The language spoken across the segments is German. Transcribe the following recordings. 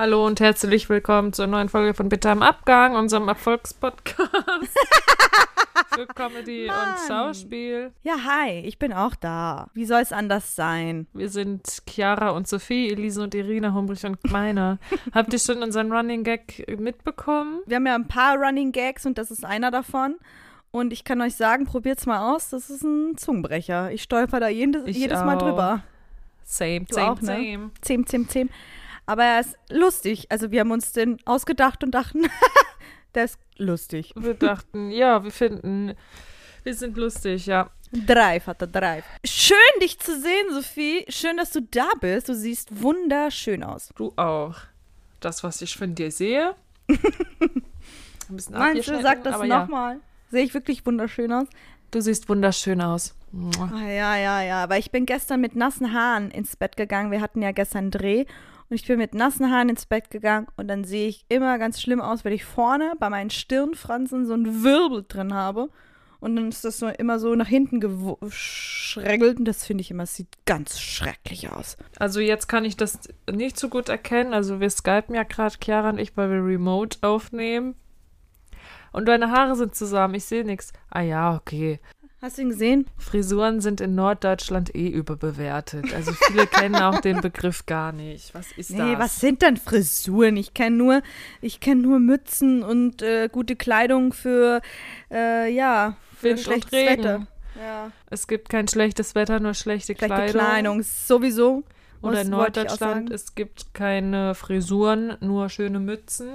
Hallo und herzlich willkommen zur neuen Folge von Bitte am Abgang, unserem Erfolgspodcast für Comedy Mann. und Schauspiel. Ja, hi, ich bin auch da. Wie soll es anders sein? Wir sind Chiara und Sophie, Elise und Irina, Humbrich und Meiner. Habt ihr schon unseren Running Gag mitbekommen? Wir haben ja ein paar Running Gags und das ist einer davon. Und ich kann euch sagen, probiert's mal aus. Das ist ein Zungenbrecher. Ich stolper da jedes, jedes Mal drüber. Same, Du same, auch, ne? same. Zehn, zehn. Aber er ist lustig. Also wir haben uns den ausgedacht und dachten, der ist lustig. Wir dachten, ja, wir finden, wir sind lustig, ja. Drive hat er Drive. Schön, dich zu sehen, Sophie. Schön, dass du da bist. Du siehst wunderschön aus. Du auch. Das, was ich von dir sehe. Ein bisschen Meinst du, sag das aber ja. nochmal. Sehe ich wirklich wunderschön aus? Du siehst wunderschön aus. Ah, ja, ja, ja. Weil ich bin gestern mit nassen Haaren ins Bett gegangen. Wir hatten ja gestern einen Dreh. Und ich bin mit nassen Haaren ins Bett gegangen. Und dann sehe ich immer ganz schlimm aus, weil ich vorne bei meinen Stirnfransen so einen Wirbel drin habe. Und dann ist das so immer so nach hinten geschrägelt. Und das finde ich immer, es sieht ganz schrecklich aus. Also jetzt kann ich das nicht so gut erkennen. Also wir skypen ja gerade, Chiara und ich, weil wir remote aufnehmen. Und deine Haare sind zusammen, ich sehe nichts. Ah ja, okay. Hast du ihn gesehen? Frisuren sind in Norddeutschland eh überbewertet. Also viele kennen auch den Begriff gar nicht. Was ist Nee, das? was sind denn Frisuren? Ich kenne nur, ich kenne nur Mützen und äh, gute Kleidung für, äh, ja, für Wind und schlechtes Regen. Wetter. Ja. Es gibt kein schlechtes Wetter, nur schlechte, Schlechte Kleidung. Kleidung, sowieso. Oder in Norddeutschland, es gibt keine Frisuren, nur schöne Mützen.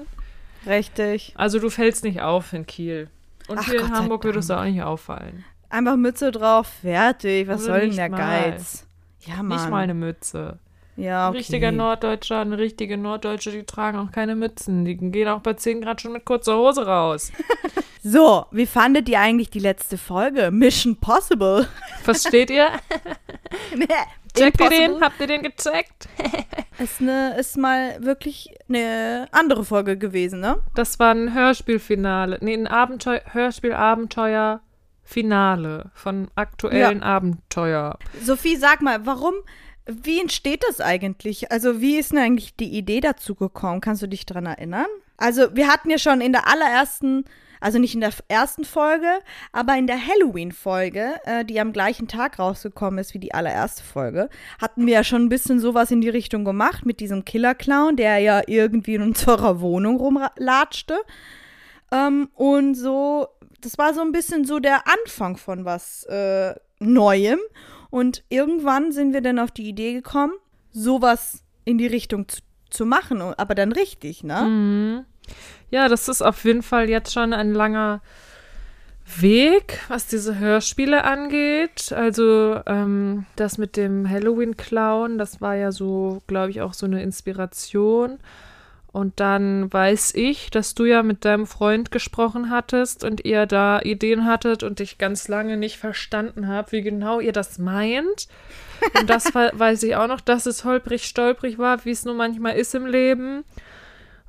Richtig. Also du fällst nicht auf in Kiel. Und Ach, hier Gott in Hamburg würdest du Dank. auch nicht auffallen. Einfach Mütze drauf, fertig. Was Oder soll denn der mal. Geiz? Ja, Mann. Nicht mal eine Mütze. ja, Ein okay. richtiger Norddeutscher, eine richtige Norddeutsche, die tragen auch keine Mützen. Die gehen auch bei 10 Grad schon mit kurzer Hose raus. So, wie fandet ihr eigentlich die letzte Folge? Mission Possible. Versteht ihr? Checkt ihr den? Habt ihr den gecheckt? Ist, ne, ist mal wirklich eine andere Folge gewesen, ne? Das war ein Hörspielfinale. Nee, ein Abenteuer, Hörspiel-Abenteuer-Finale von aktuellen Abenteuer. Sophie, sag mal, warum, wie entsteht das eigentlich? Also, wie ist denn eigentlich die Idee dazu gekommen? Kannst du dich dran erinnern? Also, wir hatten ja schon in der allerersten, also nicht in der ersten Folge, aber in der Halloween-Folge, äh, die am gleichen Tag rausgekommen ist wie die allererste Folge, hatten wir ja schon ein bisschen sowas in die Richtung gemacht mit diesem Killer-Clown, der ja irgendwie in unserer Wohnung rumlatschte. Ähm, und so, das war so ein bisschen so der Anfang von was äh, Neuem. Und irgendwann sind wir dann auf die Idee gekommen, sowas in die Richtung zu, zu machen, aber dann richtig, ne? Mhm. Ja, das ist auf jeden Fall jetzt schon ein langer Weg, was diese Hörspiele angeht. Also ähm, das mit dem Halloween-Clown, das war ja so, glaube ich, auch so eine Inspiration. Und dann weiß ich, dass du ja mit deinem Freund gesprochen hattest und ihr da Ideen hattet und ich ganz lange nicht verstanden habe, wie genau ihr das meint. Und das weiß ich auch noch, dass es holprig stolprig war, wie es nun manchmal ist im Leben.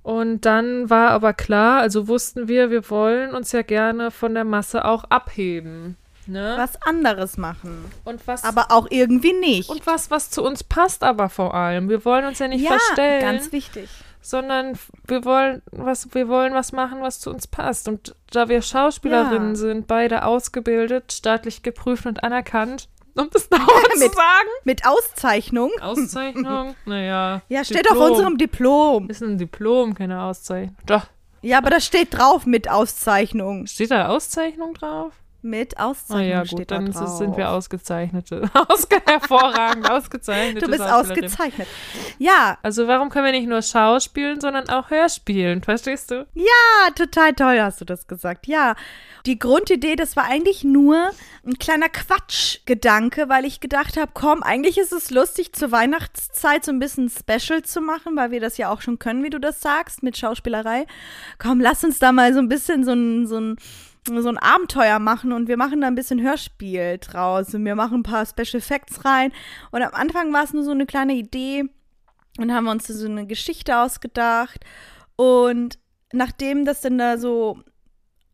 Und dann war aber klar, also wussten wir, wir wollen uns ja gerne von der Masse auch abheben. Ne? Was anderes machen. Und was Aber auch irgendwie nicht. und was, was zu uns passt aber vor allem. Wir wollen uns ja nicht ja, verstellen, ganz wichtig. Sondern wir wollen was, wir wollen was machen, was zu uns passt. Und da wir Schauspielerinnen Ja. sind, beide ausgebildet, staatlich geprüft und anerkannt, um das dauernd zu Mit- sagen. Mit Auszeichnung. Auszeichnung, naja. Ja, steht auf unserem Diplom. Ist ein Diplom, keine Auszeichnung. Doch, Ja, aber das steht drauf mit Auszeichnung. steht da Auszeichnung drauf? Mit Ah Auszeichnung ja, steht gut, da dann drauf. sind wir ausgezeichnete. Ausge hervorragend ausgezeichnete Du bist ausgezeichnet. Ja, Also warum können wir nicht nur Schauspielen, sondern auch Hörspielen? Verstehst du? Ja, total toll hast du das gesagt. Ja, die Grundidee, das war eigentlich nur ein kleiner Quatschgedanke, weil ich gedacht habe, komm, eigentlich ist es lustig, zur Weihnachtszeit so ein bisschen Special zu machen, weil wir das ja auch schon können, wie du das sagst, mit Schauspielerei. Komm, lass uns da mal so ein bisschen so ein, so ein so ein Abenteuer machen und wir machen da ein bisschen Hörspiel draus und wir machen ein paar Special Effects rein. Und am Anfang war es nur so eine kleine Idee und haben uns so eine Geschichte ausgedacht. Und nachdem das dann da so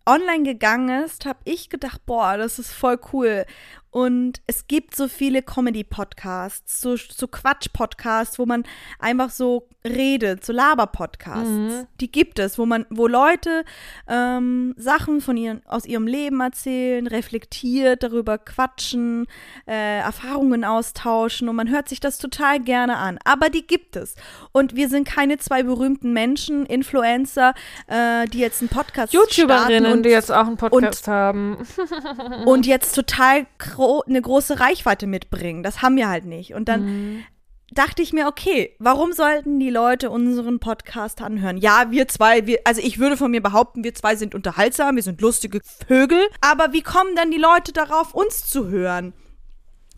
online gegangen ist, habe ich gedacht, boah, das ist voll cool. Und es gibt so viele Comedy-Podcasts, so, so Quatsch-Podcasts, wo man einfach so redet, so Laber-Podcasts. Mhm. Die gibt es, wo man, wo Leute ähm, Sachen von ihren, aus ihrem Leben erzählen, reflektiert, darüber quatschen, äh, Erfahrungen austauschen und man hört sich das total gerne an. Aber die gibt es. Und wir sind keine zwei berühmten Menschen, Influencer, äh, die jetzt einen Podcast starten YouTuberinnen, und die jetzt auch einen Podcast haben. und jetzt total gro eine große Reichweite mitbringen. Das haben wir halt nicht. Und dann Mhm. dachte ich mir, okay, warum sollten die Leute unseren Podcast anhören? Ja, wir zwei, wir, also ich würde von mir behaupten, wir zwei sind unterhaltsam, wir sind lustige Vögel. Aber wie kommen dann die Leute darauf, uns zu hören?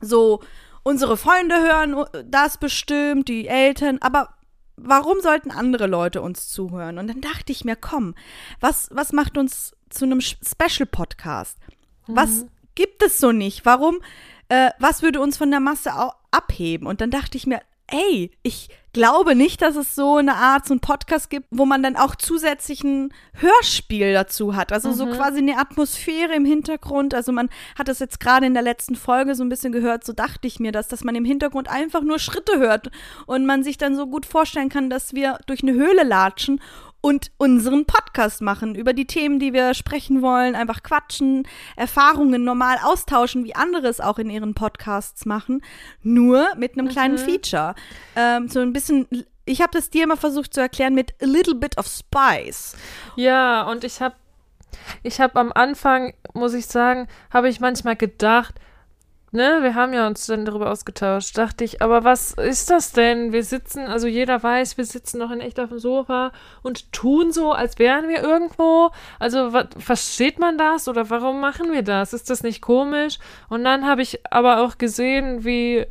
So, unsere Freunde hören das bestimmt, die Eltern, aber warum sollten andere Leute uns zuhören? Und dann dachte ich mir, komm, was, was macht uns zu einem Special-Podcast? Was gibt es so nicht? Warum, äh, was würde uns von der Masse abheben? Und dann dachte ich mir, ey, ich glaube nicht, dass es so eine Art, so ein Podcast gibt, wo man dann auch zusätzlich ein Hörspiel dazu hat. Also so quasi eine Atmosphäre im Hintergrund. Also man hat das jetzt gerade in der letzten Folge so ein bisschen gehört, so dachte ich mir das, dass man im Hintergrund einfach nur Schritte hört und man sich dann so gut vorstellen kann, dass wir durch eine Höhle latschen und unseren Podcast machen über die Themen, die wir sprechen wollen, einfach quatschen, Erfahrungen normal austauschen, wie andere es auch in ihren Podcasts machen, nur mit einem kleinen Feature. Ähm, so ein bisschen, ich habe das dir immer versucht zu erklären mit a little bit of spice. Ja, und ich habe ich habe am Anfang, muss ich sagen, habe ich manchmal gedacht, ne, wir haben ja uns dann darüber ausgetauscht, dachte ich, aber was ist das denn? Wir sitzen, also jeder weiß, wir sitzen noch in echt auf dem Sofa und tun so, als wären wir irgendwo. Also versteht man das oder warum machen wir das? Ist das nicht komisch? Und dann habe ich aber auch gesehen, wie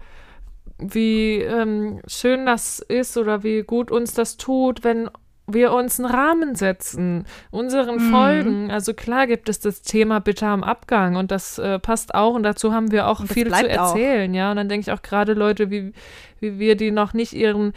wie ähm, schön das ist oder wie gut uns das tut, wenn wir uns einen Rahmen setzen, unseren Folgen. Also klar gibt es das Thema Bitte am Abgang und das äh, passt auch und dazu haben wir auch viel zu bleibt auch. erzählen, ja. Und dann denke ich auch gerade Leute wie, wie wir, die noch nicht ihren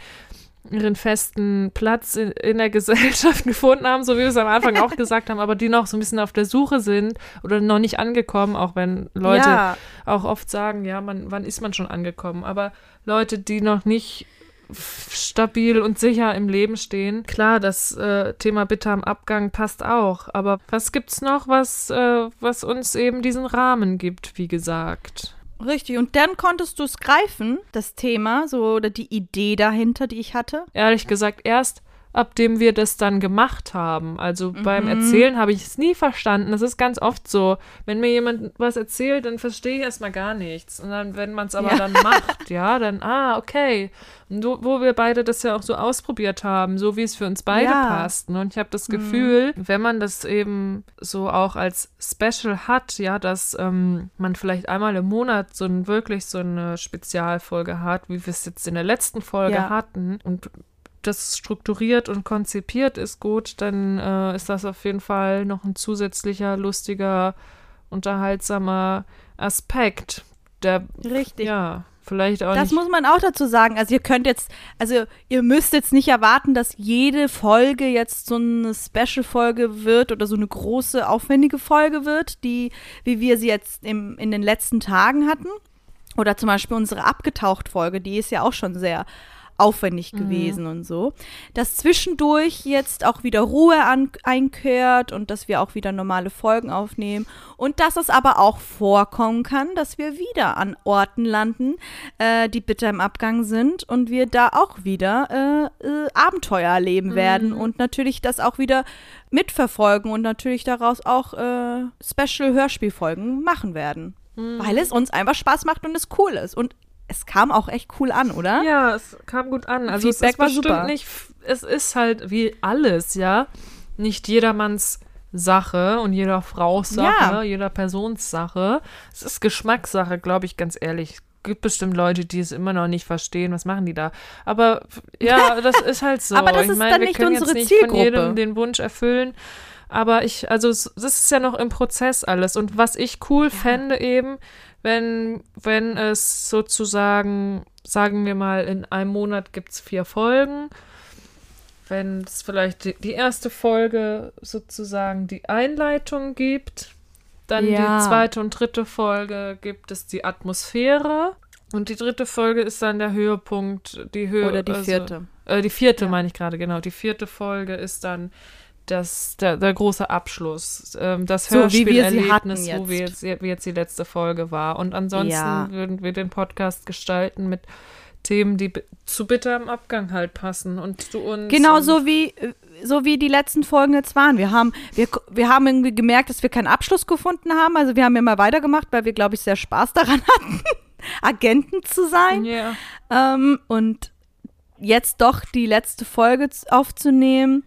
ihren festen Platz in, in der Gesellschaft gefunden haben, so wie wir es am Anfang auch gesagt haben, aber die noch so ein bisschen auf der Suche sind oder noch nicht angekommen, auch wenn Leute Ja. auch oft sagen, ja, man, wann ist man schon angekommen? Aber Leute, die noch nicht stabil und sicher im Leben stehen, klar, das äh, Thema Bitte am Abgang passt auch. Aber was gibt's noch, was, äh, was uns eben diesen Rahmen gibt, wie gesagt? Richtig. Und dann konntest du es greifen, das Thema, so oder die Idee dahinter, die ich hatte. Ehrlich gesagt, erst abdem wir das dann gemacht haben. Also beim Mhm. Erzählen habe ich es nie verstanden. Das ist ganz oft so. Wenn mir jemand was erzählt, dann verstehe ich erstmal gar nichts. Und dann, wenn man es aber Ja. dann macht, ja, dann, ah, okay. Und so, wo wir beide das ja auch so ausprobiert haben, so wie es für uns beide Ja. Mhm. passt. ne? Und ich habe das Gefühl, wenn man das eben so auch als Special hat, ja, dass ähm, man vielleicht einmal im Monat so ein, wirklich so eine Spezialfolge hat, wie wir es jetzt in der letzten Folge Ja. hatten und das strukturiert und konzipiert ist gut, dann äh, ist das auf jeden Fall noch ein zusätzlicher, lustiger, unterhaltsamer Aspekt, der, Richtig. ja, vielleicht auch Das nicht. muss man auch dazu sagen. Also ihr könnt jetzt, also ihr müsst jetzt nicht erwarten, dass jede Folge jetzt so eine Special-Folge wird oder so eine große, aufwendige Folge wird, die, wie wir sie jetzt im, in den letzten Tagen hatten. Oder zum Beispiel unsere Abgetaucht-Folge, die ist ja auch schon sehr aufwendig gewesen und so. Dass zwischendurch jetzt auch wieder Ruhe an, einkehrt und dass wir auch wieder normale Folgen aufnehmen und dass es aber auch vorkommen kann, dass wir wieder an Orten landen, äh, die bitter im Abgang sind und wir da auch wieder äh, äh, Abenteuer erleben werden und natürlich das auch wieder mitverfolgen und natürlich daraus auch äh, Special-Hörspielfolgen machen werden. Weil es uns einfach Spaß macht und es cool ist. Und es kam auch echt cool an, oder? Ja, es kam gut an. Also Feedback es ist war bestimmt super. nicht, es ist halt wie alles, ja, nicht jedermanns Sache und jeder Frau's Sache, Ja. jeder Persons Sache. Es ist Geschmackssache, glaube ich, ganz ehrlich. Es gibt bestimmt Leute, die es immer noch nicht verstehen. Was machen die da? Aber ja, das ist halt so. Aber das ich ist meine, dann wir nicht können unsere jetzt nicht von Zielgruppe. jedem den Wunsch erfüllen. Aber ich, also es- das ist ja noch im Prozess alles. Und was ich cool fände eben, wenn, wenn es sozusagen, sagen wir mal, in einem Monat gibt es vier Folgen. Wenn es vielleicht die, die erste Folge sozusagen die Einleitung gibt, Dann Ja. die zweite und dritte Folge gibt es die Atmosphäre. Und die dritte Folge ist dann der Höhepunkt, die Höhe. Oder die also- vierte. Äh, die vierte Ja. meine ich gerade, genau. Die vierte Folge ist dann das, der, der große Abschluss. Ähm, das So, wie wir sie hatten Hörspielerlebnis, so wie jetzt. jetzt, wie jetzt die letzte Folge war. Und ansonsten Ja. würden wir den Podcast gestalten mit Themen, die zu bitterem Abgang halt passen und zu uns. Genau so wie, so wie die letzten Folgen jetzt waren. Wir haben, wir, wir haben irgendwie gemerkt, dass wir keinen Abschluss gefunden haben. Also wir haben immer weitergemacht, weil wir, glaube ich, sehr Spaß daran hatten, Agenten zu sein. Ja. Ähm, und jetzt doch die letzte Folge aufzunehmen.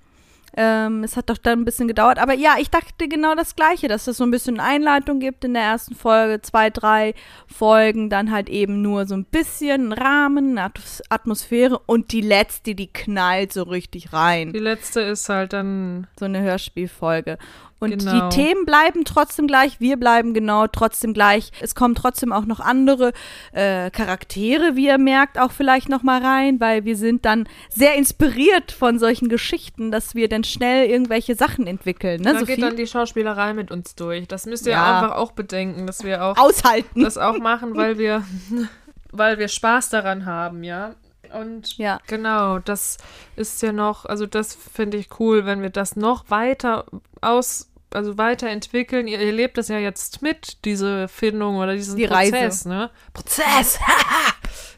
Ähm, es hat doch dann ein bisschen gedauert. Aber ja, ich dachte genau das Gleiche, dass es so ein bisschen Einleitung gibt in der ersten Folge, zwei, drei Folgen, dann halt eben nur so ein bisschen Rahmen, eine Atos- Atmosphäre und die letzte, die knallt so richtig rein. Die letzte ist halt dann. So eine Hörspielfolge. Und Genau. die Themen bleiben trotzdem gleich, wir bleiben genau trotzdem gleich. Es kommen trotzdem auch noch andere äh, Charaktere, wie ihr merkt, auch vielleicht noch mal rein, weil wir sind dann sehr inspiriert von solchen Geschichten, dass wir dann schnell irgendwelche Sachen entwickeln. Ne, da geht Sophie? dann die Schauspielerei mit uns durch. Das müsst ihr Ja. einfach auch bedenken, dass wir auch Aushalten. das auch machen, weil wir, weil wir Spaß daran haben, ja. Und Ja. genau, das ist ja noch, also das finde ich cool, wenn wir das noch weiter aus, also weiterentwickeln. Ihr erlebt das ja jetzt mit, diese Findung oder diesen Die Prozess, Reise. ne? Prozess!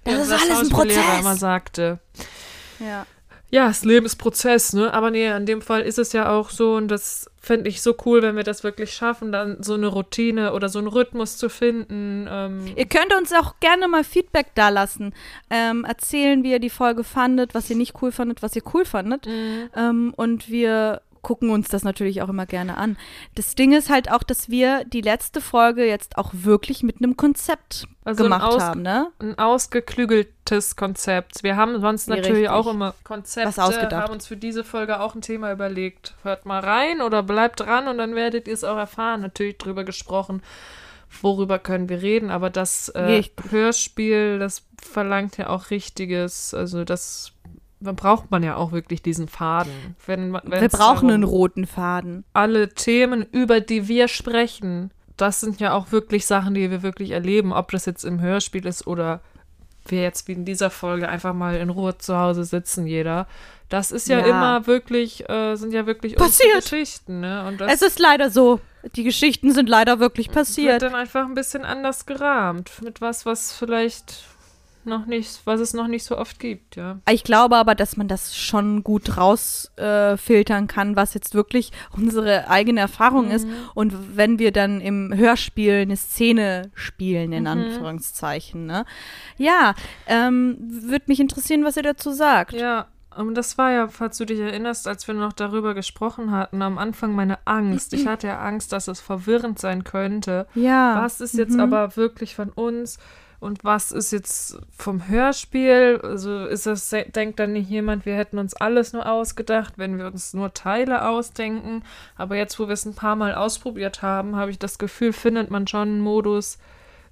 Das Ja, ist was alles ein Prozess. immer sagte. Ja. Ja, das Leben ist Prozess, ne? Aber nee, in dem Fall ist es ja auch so und das fände ich so cool, wenn wir das wirklich schaffen, dann so eine Routine oder so einen Rhythmus zu finden. Ähm, Ihr könnt uns auch gerne mal Feedback dalassen. Ähm, erzählen, wie ihr die Folge fandet, was ihr nicht cool fandet, was ihr cool fandet. Mhm. Ähm, und wir gucken uns das natürlich auch immer gerne an. Das Ding ist halt auch, dass wir die letzte Folge jetzt auch wirklich mit einem Konzept Also gemacht haben, ne? ein ausgeklügeltes Konzept. Wir haben sonst Ja, natürlich richtig. auch immer Konzepte, Was ausgedacht. haben uns für diese Folge auch ein Thema überlegt. Hört mal rein oder bleibt dran und dann werdet ihr es auch erfahren. Natürlich drüber gesprochen, worüber können wir reden, aber das äh. Hörspiel, das verlangt ja auch richtiges, also das dann braucht man ja auch wirklich diesen Faden. Wenn, man- Wir brauchen einen roten Faden. alle Themen, über die wir sprechen, das sind ja auch wirklich Sachen, die wir wirklich erleben, ob das jetzt im Hörspiel ist oder wir jetzt wie in dieser Folge einfach mal in Ruhe zu Hause sitzen, jeder. Das ist ja, Ja. immer wirklich, äh, sind ja wirklich Passiert. Geschichten, ne? Es ist leider so. Die Geschichten sind leider wirklich wird passiert. dann einfach ein bisschen anders gerahmt. Mit was, was vielleicht noch nicht, was es noch nicht so oft gibt, ja. Ich glaube aber, dass man das schon gut rausfiltern äh, kann, was jetzt wirklich unsere eigene Erfahrung ist. Mhm. Und wenn wir dann im Hörspiel eine Szene spielen, in Mhm. Anführungszeichen, ne? Ja, ähm, würde mich interessieren, was ihr dazu sagt. Ja, und das war ja, falls du dich erinnerst, als wir noch darüber gesprochen hatten, am Anfang meine Angst. Ich hatte ja Angst, dass es verwirrend sein könnte. Ja. Was ist jetzt mhm. aber wirklich von uns und was ist jetzt vom Hörspiel? Also ist das, denkt dann nicht jemand, wir hätten uns alles nur ausgedacht, wenn wir uns nur Teile ausdenken. Aber jetzt, wo wir es ein paar Mal ausprobiert haben, habe ich das Gefühl, findet man schon einen Modus,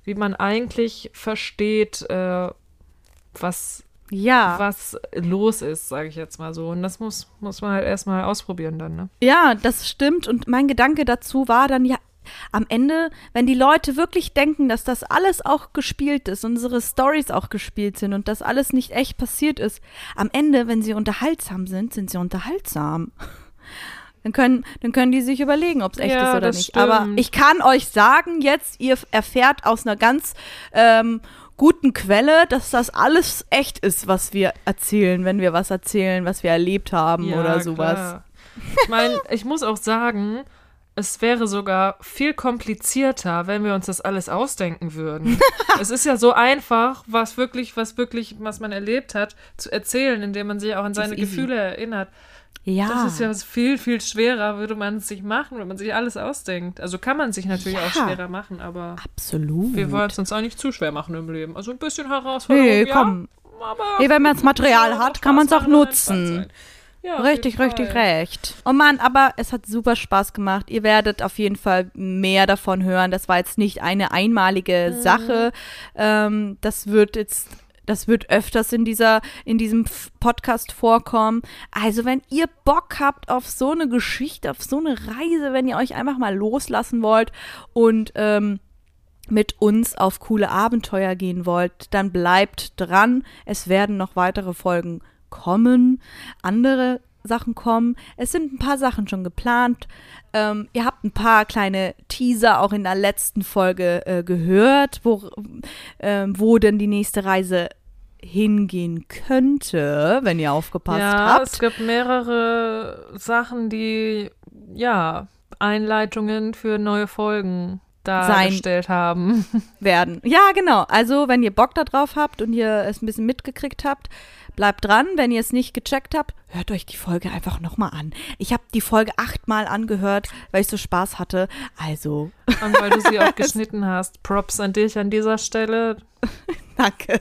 wie man eigentlich versteht, äh, was Ja. was los ist, sage ich jetzt mal so. Und das muss, muss man halt erstmal ausprobieren dann, ne? Ja, das stimmt. Und mein Gedanke dazu war dann ja, am Ende, wenn die Leute wirklich denken, dass das alles auch gespielt ist, unsere Stories auch gespielt sind und das alles nicht echt passiert ist, am Ende, wenn sie unterhaltsam sind, sind sie unterhaltsam. Dann können, dann können die sich überlegen, ob es echt Ja, ist oder nicht. Aber stimmt. ich kann euch sagen, jetzt, ihr erfährt aus einer ganz ähm, guten Quelle, dass das alles echt ist, was wir erzählen, wenn wir was erzählen, was wir erlebt haben oder sowas. klar. Ich meine, ich muss auch sagen, es wäre sogar viel komplizierter, wenn wir uns das alles ausdenken würden. es ist ja so einfach, was wirklich, was wirklich, was man erlebt hat, zu erzählen, indem man sich auch an seine. Gefühle erinnert. Ja. Das ist ja viel, viel schwerer, würde man es sich machen, wenn man sich alles ausdenkt. Also kann man sich natürlich auch Ja. schwerer machen, aber Absolut. wir wollen es uns auch nicht zu schwer machen im Leben. Also ein bisschen Herausforderung, Nee, ja, komm. aber Nee, wenn man das Material hat, auch kann man es auch nutzen. Ja, Richtig, richtig recht. Oh Mann, aber es hat super Spaß gemacht. Ihr werdet auf jeden Fall mehr davon hören. Das war jetzt nicht eine einmalige Mhm. Sache. Ähm, das wird jetzt, Das wird öfters in dieser, in diesem Podcast vorkommen. Also, wenn ihr Bock habt auf so eine Geschichte, auf so eine Reise, wenn ihr euch einfach mal loslassen wollt und ähm, mit uns auf coole Abenteuer gehen wollt, dann bleibt dran. Es werden noch weitere Folgen kommen. Andere Sachen kommen. Es sind ein paar Sachen schon geplant. Ähm, ihr habt ein paar kleine Teaser auch in der letzten Folge äh, gehört, wo, äh, wo denn die nächste Reise hingehen könnte, wenn ihr aufgepasst ja, habt. es gibt mehrere Sachen, die ja Einleitungen für neue Folgen dargestellt haben. Werden. Ja, genau. Also, wenn ihr Bock darauf habt und ihr es ein bisschen mitgekriegt habt, bleibt dran. Wenn ihr es nicht gecheckt habt, hört euch die Folge einfach nochmal an. Ich habe die Folge achtmal angehört, weil ich so Spaß hatte. Also. Und weil du sie auch geschnitten hast. Props an dich an dieser Stelle. Danke.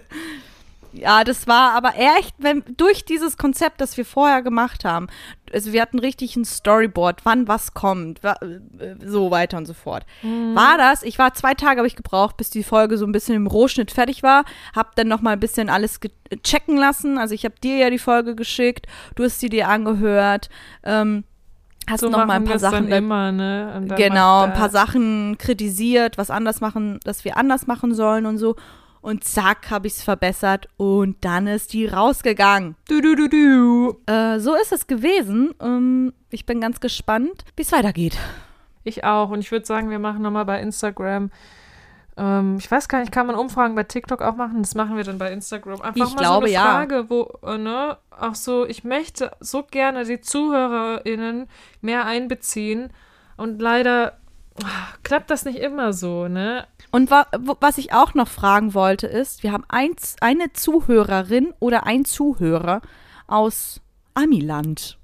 Ja, das war aber echt, wenn durch dieses Konzept, das wir vorher gemacht haben, also wir hatten richtig ein Storyboard, wann was kommt, äh, so weiter und so fort. Mhm. War das? Ich war zwei Tage habe ich gebraucht, bis die Folge so ein bisschen im Rohschnitt fertig war, hab dann noch mal ein bisschen alles checken lassen. Also ich habe dir ja die Folge geschickt, du hast sie dir angehört. Ähm, hast so noch mal ein paar Sachen immer, ne? genau ein paar Sachen kritisiert was anders machen dass wir anders machen sollen und so und zack, habe ich es verbessert und dann ist die rausgegangen. Du, du, du, du. Äh, so ist es gewesen. Ähm, ich bin ganz gespannt, wie es weitergeht. Ich auch. Und ich würde sagen, wir machen nochmal bei Instagram. Ähm, ich weiß gar nicht, kann man Umfragen bei TikTok auch machen? Das machen wir dann bei Instagram. Einfach ich mal glaube, so eine ja. Frage, wo, äh, ne, auch so, ich möchte so gerne die ZuhörerInnen mehr einbeziehen. Und leider klappt das nicht immer so, ne? Und wa was ich auch noch fragen wollte, ist, wir haben eins, eine Zuhörerin oder ein Zuhörer aus Amiland.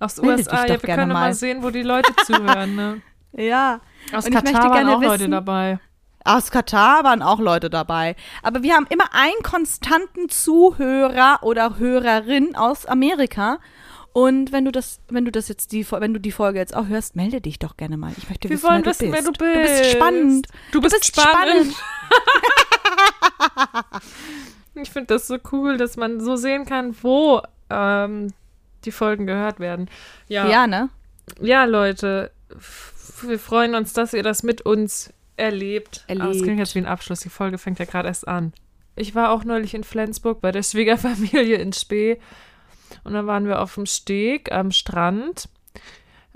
Aus den USA, ja, wir können mal. mal sehen, wo die Leute zuhören, ne? Ja. Aus Und Katar waren auch wissen, Leute dabei. Aus Katar waren auch Leute dabei. Aber wir haben immer einen konstanten Zuhörer oder Hörerin aus Amerika. Und wenn du das, wenn du das jetzt die, wenn du die Folge jetzt auch hörst, melde dich doch gerne mal. Ich möchte Wir wissen, wollen wer wissen, du bist. wer du bist. Du bist spannend. Du bist, du bist spannend. spannend. ich finde das so cool, dass man so sehen kann, wo ähm, die Folgen gehört werden. Ja, ja ne? Ja, Leute, wir freuen uns, dass ihr das mit uns erlebt. erlebt. Aber es klingt jetzt wie ein Abschluss. Die Folge fängt ja gerade erst an. Ich war auch neulich in Flensburg bei der Schwiegerfamilie in Spee und dann waren wir auf dem Steg am Strand.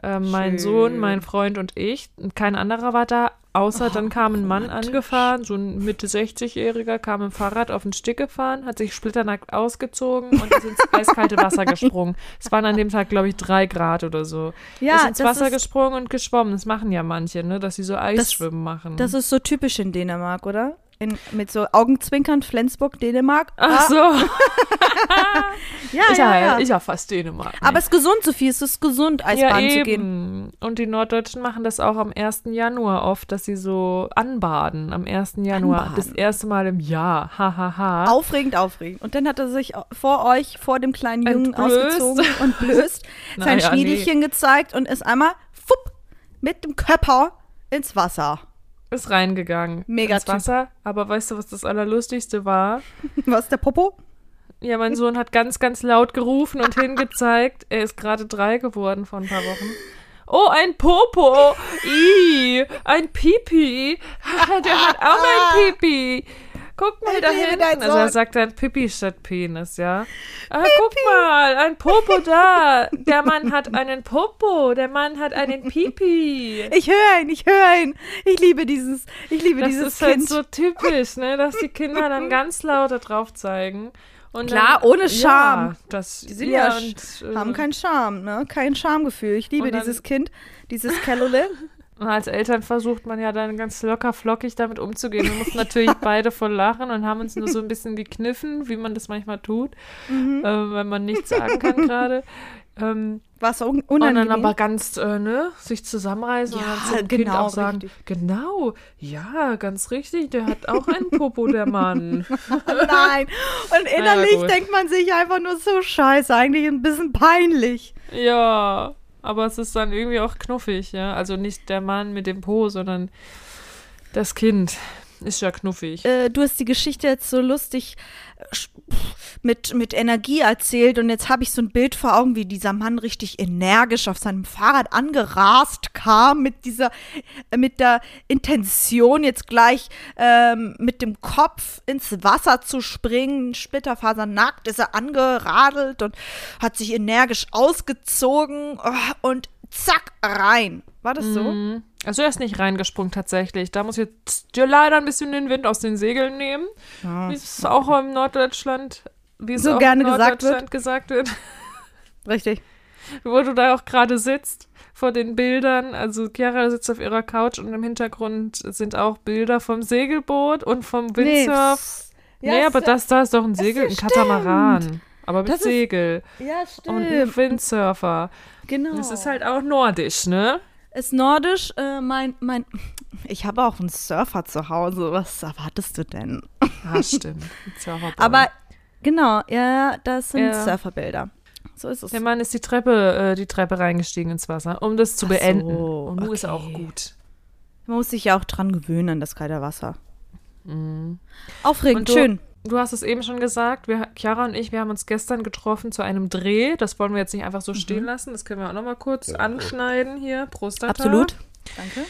Äh, mein Sohn, mein Freund und ich. Und kein anderer war da, außer oh, dann kam ein Mann angefahren, so ein Mitte 60-Jähriger, kam im Fahrrad auf den Steg gefahren, hat sich splitternackt ausgezogen und ist ins eiskalte Wasser gesprungen. Es waren an dem Tag, glaube ich, drei Grad oder so. Ja, ist ins Wasser ist, gesprungen und geschwommen. Das machen ja manche, ne, dass sie so Eisschwimmen das, machen. Das ist so typisch in Dänemark, oder? In, mit so Augenzwinkern, Flensburg, Dänemark. Ach so. ja, ich ja, ja. Ich ja fast Dänemark. Aber es ist gesund, Sophie. Es ist gesund, Eisbahn ja, zu gehen. Und die Norddeutschen machen das auch am 1. Januar oft, dass sie so anbaden. Am 1. Januar. Anbaden. Das erste Mal im Jahr. Hahaha. Ha, ha. Aufregend, aufregend. Und dann hat er sich vor euch, vor dem kleinen Jungen Entblößt. ausgezogen und blößt, sein Naja, Schniedelchen gezeigt und ist einmal fupp, mit dem Körper ins Wasser. Ist reingegangen. Mega ins. Wasser. Aber weißt du, was das Allerlustigste war? Was, der Popo? Ja, mein Sohn hat ganz, ganz laut gerufen und hingezeigt. Er ist gerade drei geworden vor ein paar Wochen. Oh, ein Popo. I, ein Pipi. Der hat auch ein Pipi. Guck mal da hinten. Also er sagt dann Pipi statt Penis, ja. Ah, guck mal, ein Popo da. Der Mann hat einen Popo. Der Mann hat einen Pipi. Ich höre ihn, ich höre ihn. Ich liebe dieses, ich liebe Das dieses ist halt Kind. so typisch, ne, dass die Kinder dann ganz laut da drauf zeigen. Und Klar, dann, ohne Scham. Ja, das, Die sind ja, und, äh, haben keinen Charme, ne? Kein Schamgefühl. Ich liebe dann- dieses Kind, dieses Kellole. Und als Eltern versucht man ja dann ganz locker flockig damit umzugehen. Wir mussten natürlich beide voll lachen und haben uns nur so ein bisschen gekniffen, wie man das manchmal tut, Mhm. äh, wenn man nichts sagen kann gerade. Ähm, War so un und unangenehm. dann aber ganz, äh, ne, sich zusammenreißen und Ja, dann zum Kind genau, auch sagen, richtig. genau, ja, ganz richtig, der hat auch einen Popo, der Mann. Nein. Und innerlich gut. denkt man sich einfach nur so scheiße, eigentlich ein bisschen peinlich. Ja, aber es ist dann irgendwie auch knuffig, ja. Also nicht der Mann mit dem Po, sondern das Kind. Ist ja knuffig. äh, du hast die Geschichte jetzt so lustig äh, mit, mit Energie erzählt und jetzt habe ich so ein Bild vor Augen, wie dieser Mann richtig energisch auf seinem Fahrrad angerast kam mit dieser, äh, mit der Intention jetzt gleich ähm, mit dem Kopf ins Wasser zu springen. Splitterfasernackt ist er angeradelt und hat sich energisch ausgezogen oh, und zack rein. War das so? Mhm. Also er ist nicht reingesprungen tatsächlich. Da muss ich jetzt dir leider ein bisschen den Wind aus den Segeln nehmen. Ja. Wie es auch im Norddeutschland, wie es So auch gerne im gesagt Norddeutschland gesagt wird. Richtig. Wo du da auch gerade sitzt vor den Bildern. Also Chiara sitzt auf ihrer Couch und im Hintergrund sind auch Bilder vom Segelboot und vom Windsurf. Ja, nee, aber das da ist doch ein Segel, ein Katamaran. Aber mit Das ist- Segel. Ja, Und ein stimmt. Windsurfer. Genau. Das ist halt auch nordisch, ne? Ist nordisch, äh, mein, mein. Ich habe auch einen Surfer zu Hause. Was erwartest du denn? Ah, stimmt. Aber genau, ja, das sind Ja. Surferbilder. So ist es. Der Mann ist die Treppe, äh, die Treppe reingestiegen ins Wasser, um das zu Ach beenden. so, Und nun ist auch okay. gut. Man muss sich ja auch dran gewöhnen an das kalte Wasser. Mhm. Aufregend, schön. Du hast es eben schon gesagt, wir, Chiara und ich, wir haben uns gestern getroffen zu einem Dreh. Das wollen wir jetzt nicht einfach Mhm. so stehen lassen. Das können wir auch nochmal kurz anschneiden hier. Prost. Absolut. Danke.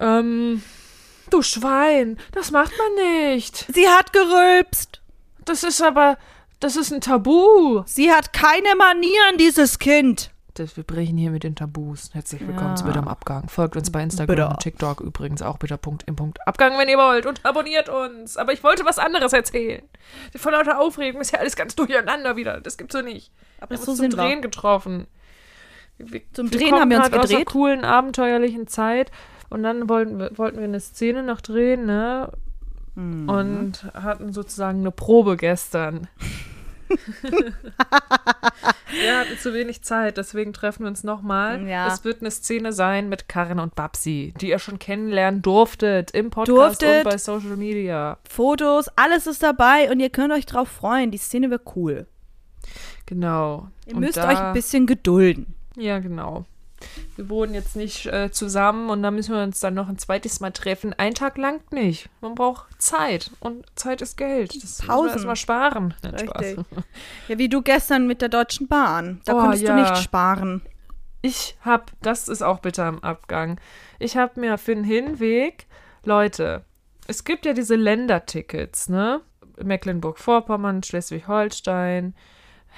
Ähm, du Schwein, das macht man nicht. Sie hat gerülpst. Das ist aber, das ist ein Tabu. Sie hat keine Manieren, dieses Kind. Das, wir brechen hier mit den Tabus. Herzlich willkommen Ja. zu Bitte am Abgang. Folgt uns bei Instagram Bitte. und TikTok übrigens auch bitte Punkt im Punkt Abgang, wenn ihr wollt. Und abonniert uns. Aber ich wollte was anderes erzählen. Vor lauter Aufregung ist ja alles ganz durcheinander wieder. Das gibt's so nicht. Aber Wir haben so uns zum Drehen wir. getroffen. Wir, Zum wir Drehen haben wir uns grad aus einer gedreht. coolen, abenteuerlichen Zeit. Und dann wollten wir, wollten wir eine Szene noch drehen, ne? Mhm. Und hatten sozusagen eine Probe gestern. wir hatten zu wenig Zeit, deswegen treffen wir uns nochmal. Ja. Es wird eine Szene sein mit Karin und Babsi, die ihr schon kennenlernen durftet im Podcast Durftet. und bei Social Media. Fotos, alles ist dabei und ihr könnt euch drauf freuen. Die Szene wird cool. Genau. Ihr Und müsst euch ein bisschen gedulden. Ja, genau. Wir wohnen jetzt nicht äh, zusammen und dann müssen wir uns dann noch ein zweites Mal treffen. Ein Tag langt nicht. Man braucht Zeit und Zeit ist Geld. Das müssen wir Pausen. erstmal sparen. Richtig. Ja, wie du gestern mit der Deutschen Bahn. Da Oh, konntest ja. du nicht sparen. Ich hab, das ist auch bitter am Abgang. Ich habe mir für den Hinweg, Leute, es gibt ja diese Ländertickets, ne? Mecklenburg-Vorpommern, Schleswig-Holstein,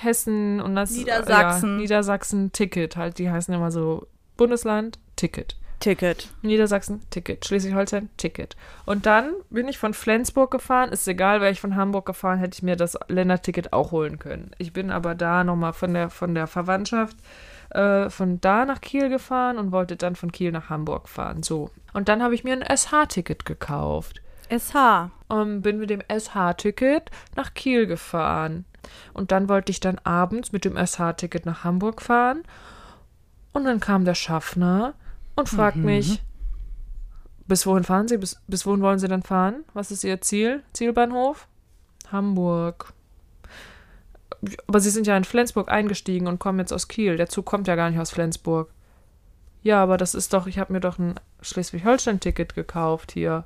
Hessen und das Niedersachsen. Ja, Niedersachsen Ticket halt, die heißen immer so Bundesland Ticket. Ticket. Niedersachsen, Ticket. Schleswig-Holstein, Ticket. Und dann bin ich von Flensburg gefahren. Ist egal, wäre ich von Hamburg gefahren, hätte ich mir das Länderticket auch holen können. Ich bin aber da nochmal von der, von der Verwandtschaft äh, von da nach Kiel gefahren und wollte dann von Kiel nach Hamburg fahren. So. Und dann habe ich mir ein SH-Ticket gekauft. SH. Und bin mit dem SH-Ticket nach Kiel gefahren. Und dann wollte ich dann abends mit dem SH-Ticket nach Hamburg fahren. Und dann kam der Schaffner und fragt mich, bis wohin fahren Sie? Bis, bis wohin wollen Sie denn fahren? Was ist Ihr Ziel? Zielbahnhof? Hamburg. Aber Sie sind ja in Flensburg eingestiegen und kommen jetzt aus Kiel. Der Zug kommt ja gar nicht aus Flensburg. Ja, aber das ist doch, ich habe mir doch ein Schleswig-Holstein-Ticket gekauft hier.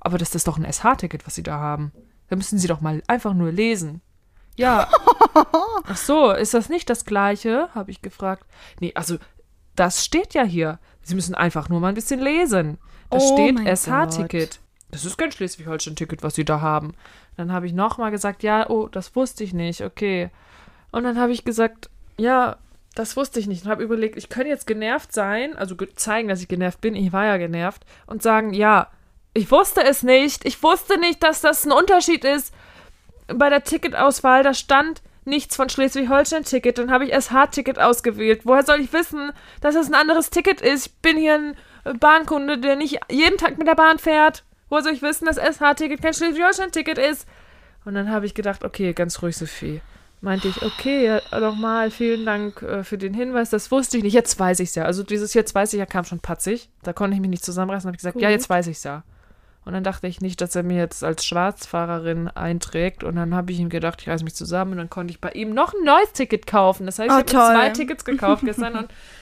Aber das ist doch ein SH-Ticket, was Sie da haben. Da müssen Sie doch mal einfach nur lesen. Ja. Ach so, ist das nicht das gleiche? habe ich gefragt. Nee, also das steht ja hier. Sie müssen einfach nur mal ein bisschen lesen. Da Oh steht SH-Ticket. Das ist kein Schleswig-Holstein-Ticket, was Sie da haben. Dann habe ich nochmal gesagt, ja, oh, das wusste ich nicht, okay. Und dann habe ich gesagt, ja, das wusste ich nicht. Und habe überlegt, ich könnte jetzt genervt sein, also ge- zeigen, dass ich genervt bin, ich war ja genervt, und sagen, ja, ich wusste es nicht. Ich wusste nicht, dass das ein Unterschied ist. Bei der Ticketauswahl, da stand nichts von Schleswig-Holstein-Ticket. Dann habe ich SH-Ticket ausgewählt. Woher soll ich wissen, dass es ein anderes Ticket ist? Ich bin hier ein äh, Bahnkunde, der nicht jeden Tag mit der Bahn fährt. Woher soll ich wissen, dass SH-Ticket kein Schleswig-Holstein-Ticket ist? Und dann habe ich gedacht, okay, ganz ruhig, Sophie. Meinte ich, okay, ja, nochmal, vielen Dank äh, für den Hinweis. Das wusste ich nicht. Jetzt weiß ich es ja. Also dieses jetzt weiß ich ja kam schon patzig. Da konnte ich mich nicht zusammenreißen. habe ich gesagt, ja, Gut. jetzt weiß ich es ja. Und dann dachte ich nicht, dass er mir jetzt als Schwarzfahrerin einträgt. Und dann habe ich ihm gedacht, ich reiße mich zusammen. Und dann konnte ich bei ihm noch ein neues Ticket kaufen. Das heißt, ich Oh, habe mir toll. zwei Tickets gekauft gestern. Und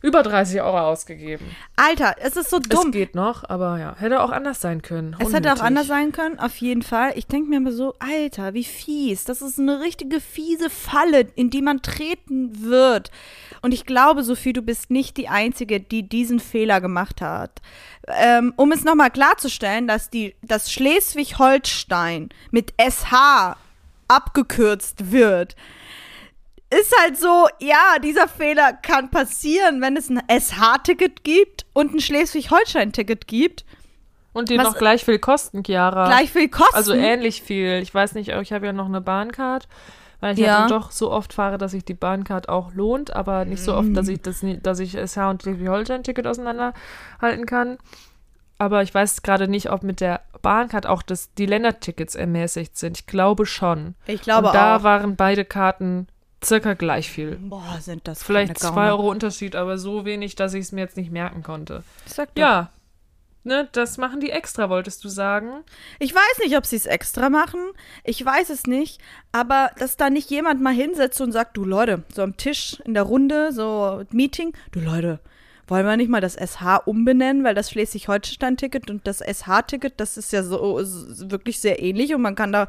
über 30 Euro ausgegeben. Alter, es ist so dumm. Es geht noch, aber ja, hätte auch anders sein können. Es hätte auch anders sein können, auf jeden Fall. Ich denke mir immer so, Alter, wie fies. Das ist eine richtige fiese Falle, in die man treten wird. Und ich glaube, Sophie, du bist nicht die Einzige, die diesen Fehler gemacht hat. Ähm, um es nochmal klarzustellen, dass, die, dass Schleswig-Holstein mit SH abgekürzt wird, ist halt so, ja, dieser Fehler kann passieren, wenn es ein SH-Ticket gibt und ein Schleswig-Holstein-Ticket gibt. Und die Was- noch gleich viel kosten, Chiara. Gleich viel kosten. Also ähnlich viel. Ich weiß nicht, ich habe ja noch eine Bahncard, weil ich Ja. dann doch so oft fahre, dass sich die Bahncard auch lohnt, aber nicht so oft, Mhm. dass ich das dass ich SH und Schleswig-Holstein-Ticket auseinanderhalten kann. Aber ich weiß gerade nicht, ob mit der Bahncard auch das, die Ländertickets ermäßigt sind. Ich glaube schon. Ich glaube und da auch. waren beide Karten circa gleich viel. Boah, sind das Vielleicht zwei. Euro Unterschied, aber so wenig, dass ich es mir jetzt nicht merken konnte. Sag doch. Ja, ne, das machen die extra, wolltest du sagen? Ich weiß nicht, ob sie es extra machen. Ich weiß es nicht. Aber dass da nicht jemand mal hinsetzt und sagt, du Leute, so am Tisch in der Runde, so Meeting, du Leute, wollen wir nicht mal das SH umbenennen, weil das Schleswig-Holstein-Ticket und das SH-Ticket, das ist ja so ist wirklich sehr ähnlich und man kann da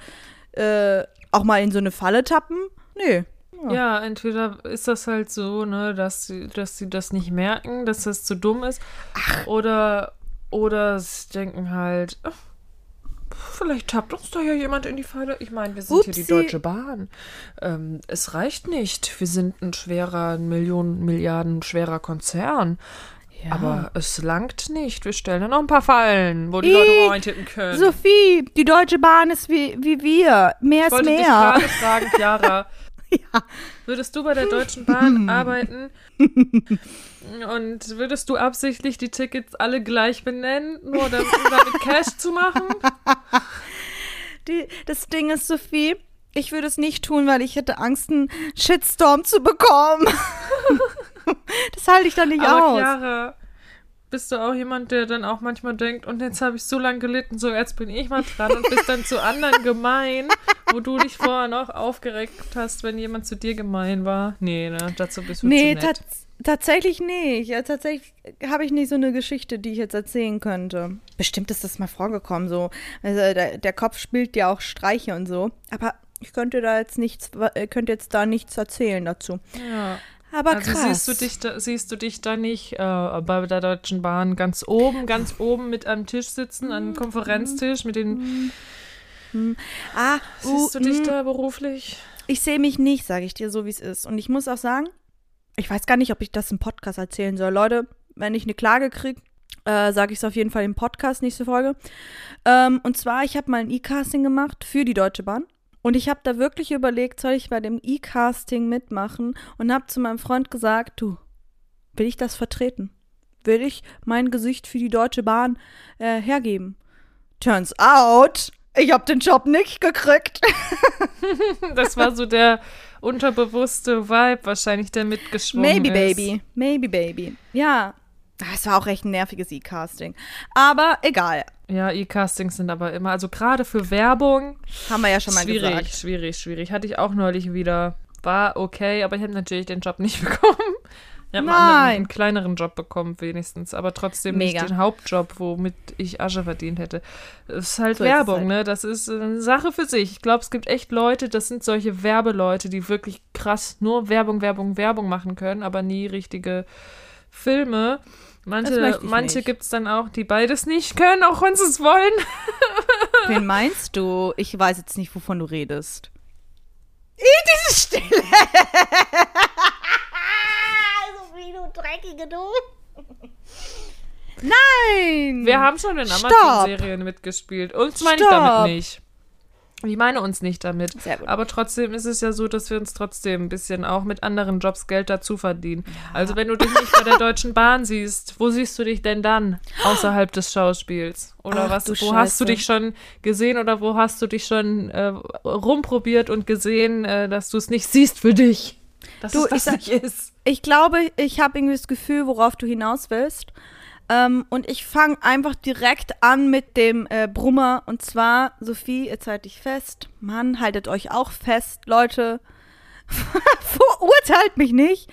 äh, auch mal in so eine Falle tappen. Nee. Ja. Ja, entweder ist das halt so, ne, dass sie, dass sie das nicht merken, dass das zu dumm ist. Oder, oder sie denken halt, ach, vielleicht tappt uns da ja jemand in die Falle. Ich meine, wir sind hier die Upsi. Deutsche Bahn. Ähm, es reicht nicht. Wir sind ein schwerer, ein Millionen, Milliarden schwerer Konzern. Ja. Aber es langt nicht. Wir stellen da noch ein paar Fallen, wo die Ih, Leute reintippen können. Sophie, die Deutsche Bahn ist wie, wie wir. Mehr ich ist wollte dich mehr. gerade fragen, Chiara. Ja. Würdest du bei der Deutschen Bahn arbeiten und würdest du absichtlich die Tickets alle gleich benennen, nur um damit Cash zu machen? Die, das Ding ist, Sophie, ich würde es nicht tun, weil ich hätte Angst, einen Shitstorm zu bekommen. das halte ich dann nicht Aber aus. Chiara, bist du auch jemand, der dann auch manchmal denkt, und jetzt habe ich so lange gelitten, so jetzt bin ich mal dran und bist dann zu anderen gemein, wo du dich vorher noch aufgeregt hast, wenn jemand zu dir gemein war? Nee, ne, dazu bist du Nee, zu nett. tats tatsächlich nicht. Ja, tatsächlich habe ich nicht so eine Geschichte, die ich jetzt erzählen könnte. Bestimmt ist das mal vorgekommen, so. Also der, der Kopf spielt ja auch Streiche und so. Aber ich könnte da jetzt nichts, könnte jetzt da nichts erzählen dazu. Ja. Aber Also krass. siehst du dich da, siehst du dich da nicht äh, bei der Deutschen Bahn ganz oben, ganz oben mit am Tisch sitzen, an einem Konferenztisch mit den. ah, Siehst du dich mm, da beruflich? Ich sehe mich nicht, sage ich dir, so wie es ist. Und ich muss auch sagen, ich weiß gar nicht, ob ich das im Podcast erzählen soll. Leute, wenn ich eine Klage kriege, äh, sage ich es auf jeden Fall im Podcast, nächste Folge. Ähm, und zwar, ich habe mal ein E-Casting gemacht für die Deutsche Bahn. Und ich habe da wirklich überlegt, soll ich bei dem E-Casting mitmachen? Und habe zu meinem Freund gesagt, du, will ich das vertreten? Will ich mein Gesicht für die Deutsche Bahn äh, hergeben? Turns out, ich habe den Job nicht gekriegt. Das war so der unterbewusste Vibe, wahrscheinlich, der mitgeschwungen Maybe ist. Baby. Maybe Baby. Ja. Es war auch echt ein nerviges E-Casting. Aber egal. Ja, E-Castings sind aber immer, also gerade für Werbung, Haben wir ja schon mal schwierig, gesagt. schwierig, schwierig. Hatte ich auch neulich wieder. War okay, aber ich habe natürlich den Job nicht bekommen. Ich habe einen, einen kleineren Job bekommen, wenigstens, aber trotzdem Mega. nicht den Hauptjob, womit ich Asche verdient hätte. Es ist halt So ist Werbung, halt. ne? Das ist eine Sache für sich. Ich glaube, es gibt echt Leute, das sind solche Werbeleute, die wirklich krass nur Werbung, Werbung, Werbung machen können, aber nie richtige Filme. Manche, manche gibt es dann auch, die beides nicht können, auch wenn sie es wollen. Wen meinst du? Ich weiß jetzt nicht, wovon du redest. Ih, diese Stille. so wie du dreckige du. Nein. Wir haben schon in. Amazon-Serien mitgespielt. Uns meine ich damit nicht. Ich meine uns nicht damit. Aber trotzdem ist es ja so, dass wir uns trotzdem ein bisschen auch mit anderen Jobs Geld dazu verdienen. Also wenn du dich nicht bei der Deutschen Bahn siehst, wo siehst du dich denn dann außerhalb des Schauspiels? Oder Ach, was? Wo hast du Scheiße. dich schon gesehen oder wo hast du dich schon äh, rumprobiert und gesehen, äh, dass du es nicht siehst für dich? Dass Du, es das ich nicht ist. Ich glaube, ich habe irgendwie das Gefühl, worauf du hinaus willst. Ähm, und ich fange einfach direkt an mit dem äh, Brummer. Und zwar, Sophie, jetzt halt dich fest. Mann, haltet euch auch fest, Leute. Verurteilt mich nicht.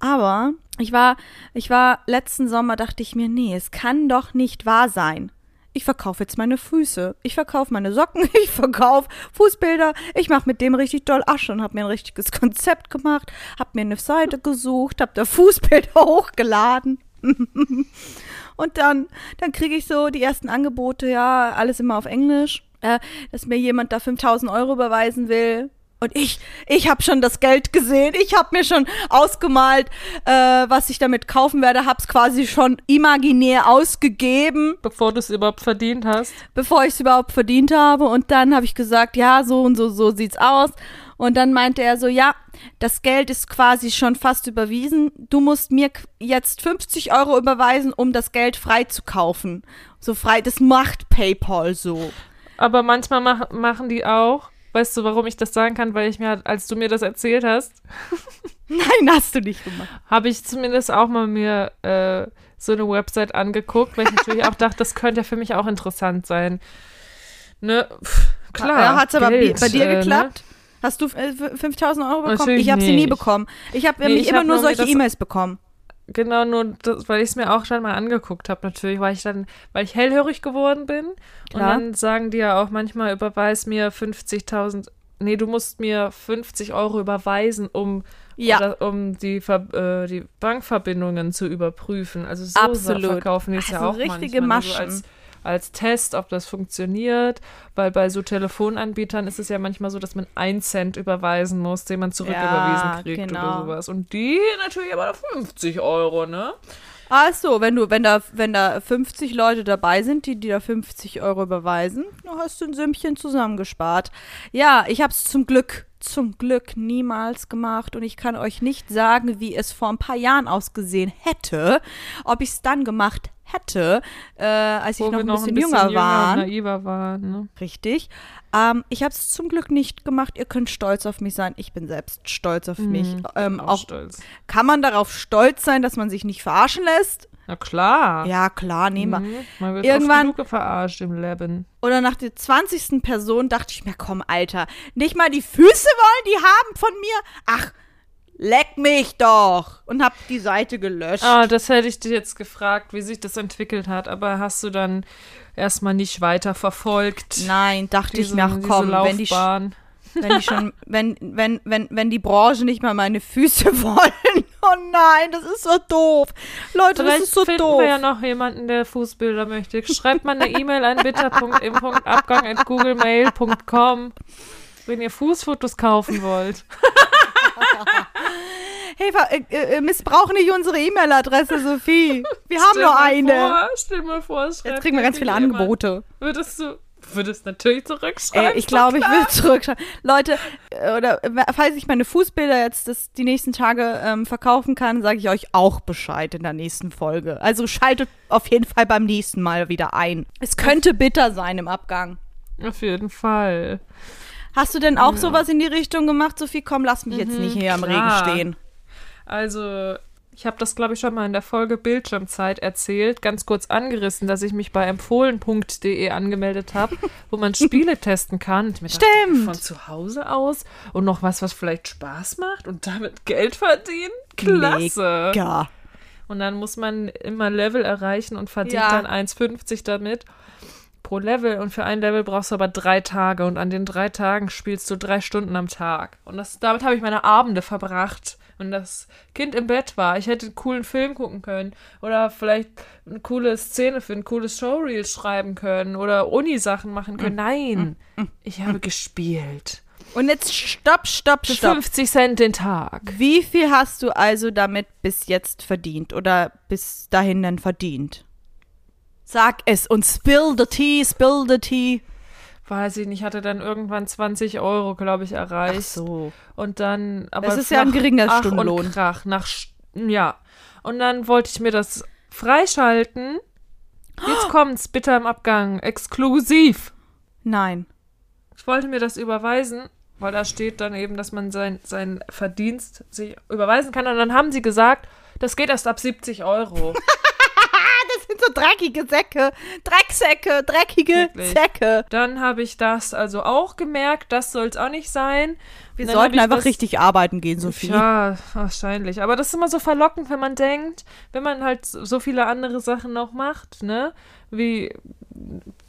Aber ich war, ich war letzten Sommer, dachte ich mir, nee, es kann doch nicht wahr sein. Ich verkaufe jetzt meine Füße, ich verkaufe meine Socken, ich verkaufe Fußbilder, ich mache mit dem richtig doll Asche und habe mir ein richtiges Konzept gemacht, habe mir eine Seite gesucht, habe da Fußbilder hochgeladen. Und dann, dann kriege ich so die ersten Angebote, ja, alles immer auf Englisch, äh, dass mir jemand da 5000 Euro überweisen will. Und ich, ich habe schon das Geld gesehen. Ich habe mir schon ausgemalt, äh, was ich damit kaufen werde. Habe es quasi schon imaginär ausgegeben. Bevor du es überhaupt verdient hast. Bevor ich es überhaupt verdient habe. Und dann habe ich gesagt, ja, so und so, so sieht's aus. Und dann meinte er so, ja, das Geld ist quasi schon fast überwiesen. Du musst mir jetzt 50 Euro überweisen, um das Geld frei zu kaufen. So frei, das macht PayPal so. Aber manchmal mach, machen die auch Weißt du, warum ich das sagen kann? Weil ich mir, als du mir das erzählt hast, nein, hast du nicht gemacht, habe ich zumindest auch mal mir äh, so eine Website angeguckt, weil ich natürlich auch dachte, das könnte ja für mich auch interessant sein. Ne? Pff, klar. Ja, hat es aber bei dir äh, geklappt? Ne? Hast du äh, 5000 Euro bekommen? Natürlich ich habe sie nie bekommen. Ich habe nee, nämlich immer hab nur solche E-Mails bekommen. Genau, nur das, weil ich es mir auch schon mal angeguckt habe, natürlich, weil ich dann, weil ich hellhörig geworden bin. Klar. Und dann sagen die ja auch manchmal, überweis mir 50.000, nee, du musst mir 50 Euro überweisen, um, ja. oder, um die, äh, die Bankverbindungen zu überprüfen. Also so Absolut. verkaufen die es also ja auch richtige manchmal. Maschen. Also als, als Test, ob das funktioniert, weil bei so Telefonanbietern ist es ja manchmal so, dass man einen Cent überweisen muss, den man zurücküberwiesen ja, kriegt genau. oder sowas. Und die natürlich aber 50 Euro, ne? Ach so, wenn du, wenn da, wenn da 50 Leute dabei sind, die dir da 50 Euro überweisen, dann hast du ein Sümmchen zusammengespart. Ja, ich habe es zum Glück, zum Glück niemals gemacht und ich kann euch nicht sagen, wie es vor ein paar Jahren ausgesehen hätte, ob ich es dann gemacht hätte, äh, als Wo ich noch ein, noch bisschen ein bisschen, jünger, war. naiver war. Ne? Richtig. Ähm, ich habe es zum Glück nicht gemacht. Ihr könnt stolz auf mich sein. Ich bin selbst stolz auf mhm, mich. Ähm, auch, auch stolz. Kann man darauf stolz sein, dass man sich nicht verarschen lässt? Na klar. Ja, klar, nehmen wir. Mhm. Man wird Irgendwann oft verarscht im Leben. Oder nach der 20. Person dachte ich mir, komm, Alter, nicht mal die Füße wollen die haben von mir? Ach, Leck mich doch! Und hab die Seite gelöscht. Ah, das hätte ich dir jetzt gefragt, wie sich das entwickelt hat. Aber hast du dann erstmal nicht weiter verfolgt? Nein, dachte diese, ich mir, ach komm, wenn die, wenn die schon, wenn, wenn, wenn, wenn die Branche nicht mal meine Füße wollen. Oh nein, das ist so doof. Leute, Vielleicht das ist so finden doof. wir ja noch jemanden, der Fußbilder möchte. Schreibt mal eine E-Mail an bitter.im.abgang.googlemail.com, wenn ihr Fußfotos kaufen wollt. hey, äh, äh, missbrauchen nicht unsere E-Mail-Adresse, Sophie. Wir haben nur eine. Vor, stell mal vor, Jetzt kriegen wir ganz viele Angebote. Würdest du würdest natürlich zurückschreiben. Äh, ich glaube, ich würde zurückschreiben. Leute, äh, oder falls ich meine Fußbilder jetzt das, die nächsten Tage ähm, verkaufen kann, sage ich euch auch Bescheid in der nächsten Folge. Also schaltet auf jeden Fall beim nächsten Mal wieder ein. Es könnte bitter sein im Abgang. Auf jeden Fall. Hast du denn auch ja. sowas in die Richtung gemacht, Sophie? Komm, lass mich mhm, jetzt nicht hier am Regen stehen. Also, ich habe das, glaube ich, schon mal in der Folge Bildschirmzeit erzählt, ganz kurz angerissen, dass ich mich bei empfohlen.de angemeldet habe, wo man Spiele testen kann. Und Stimmt. Dachte, von zu Hause aus und noch was, was vielleicht Spaß macht und damit Geld verdienen. Klasse. Mega. Und dann muss man immer Level erreichen und verdient ja. dann 1,50 damit pro Level und für ein Level brauchst du aber drei Tage und an den drei Tagen spielst du drei Stunden am Tag. Und das, damit habe ich meine Abende verbracht. Und das Kind im Bett war. Ich hätte einen coolen Film gucken können. Oder vielleicht eine coole Szene für ein cooles Showreel schreiben können. Oder Uni-Sachen machen können. Nein, ich habe gespielt. Und jetzt stopp, stopp, stopp. 50 Cent den Tag. Wie viel hast du also damit bis jetzt verdient? Oder bis dahin dann verdient? Sag es und spill the tea, spill the tea. Weiß ich nicht, hatte dann irgendwann 20 Euro, glaube ich, erreicht. Ach so. Und dann, aber. Das ist ja ein geringer Ach Stundenlohn. Und Krach, nach, ja. Und dann wollte ich mir das freischalten. Jetzt kommt's, bitte im Abgang, exklusiv. Nein. Ich wollte mir das überweisen, weil da steht dann eben, dass man sein, sein Verdienst sich überweisen kann. Und dann haben sie gesagt, das geht erst ab 70 Euro. so dreckige Säcke. Drecksäcke, dreckige Wirklich. Säcke. Dann habe ich das also auch gemerkt, das soll es auch nicht sein. Wir Dann sollten einfach richtig arbeiten gehen, Sophie. Ja, wahrscheinlich. Aber das ist immer so verlockend, wenn man denkt, wenn man halt so viele andere Sachen noch macht, ne? Wie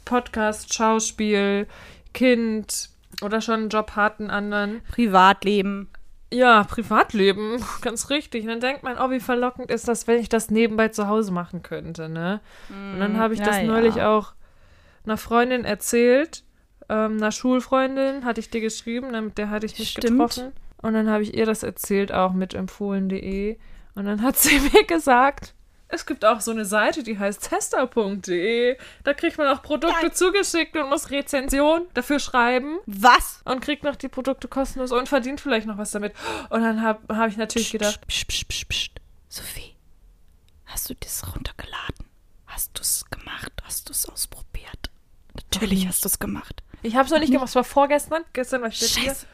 Podcast, Schauspiel, Kind oder schon einen Job hat, einen anderen. Privatleben. Ja, Privatleben, ganz richtig. Und dann denkt man, oh, wie verlockend ist das, wenn ich das nebenbei zu Hause machen könnte, ne? Und dann habe ich das ja, neulich auch einer Freundin erzählt, ähm, einer Schulfreundin, hatte ich dir geschrieben, dann- mit der hatte ich mich Stimmt. getroffen. Und dann habe ich ihr das erzählt, auch mit empfohlen.de. Und dann hat sie mir gesagt, es gibt auch so eine Seite, die heißt tester.de. Da kriegt man auch Produkte Ja. zugeschickt und muss Rezension dafür schreiben Was? und kriegt noch die Produkte kostenlos und verdient vielleicht noch was damit. Und dann habe hab ich natürlich gedacht, Psst, psst, psst, psst. Sophie, hast du das runtergeladen? Hast du es gemacht? Hast du es ausprobiert? Natürlich hast du es gemacht. ich habe es noch nicht gemacht, es war vorgestern, gestern war ich dir. Scheiße. Es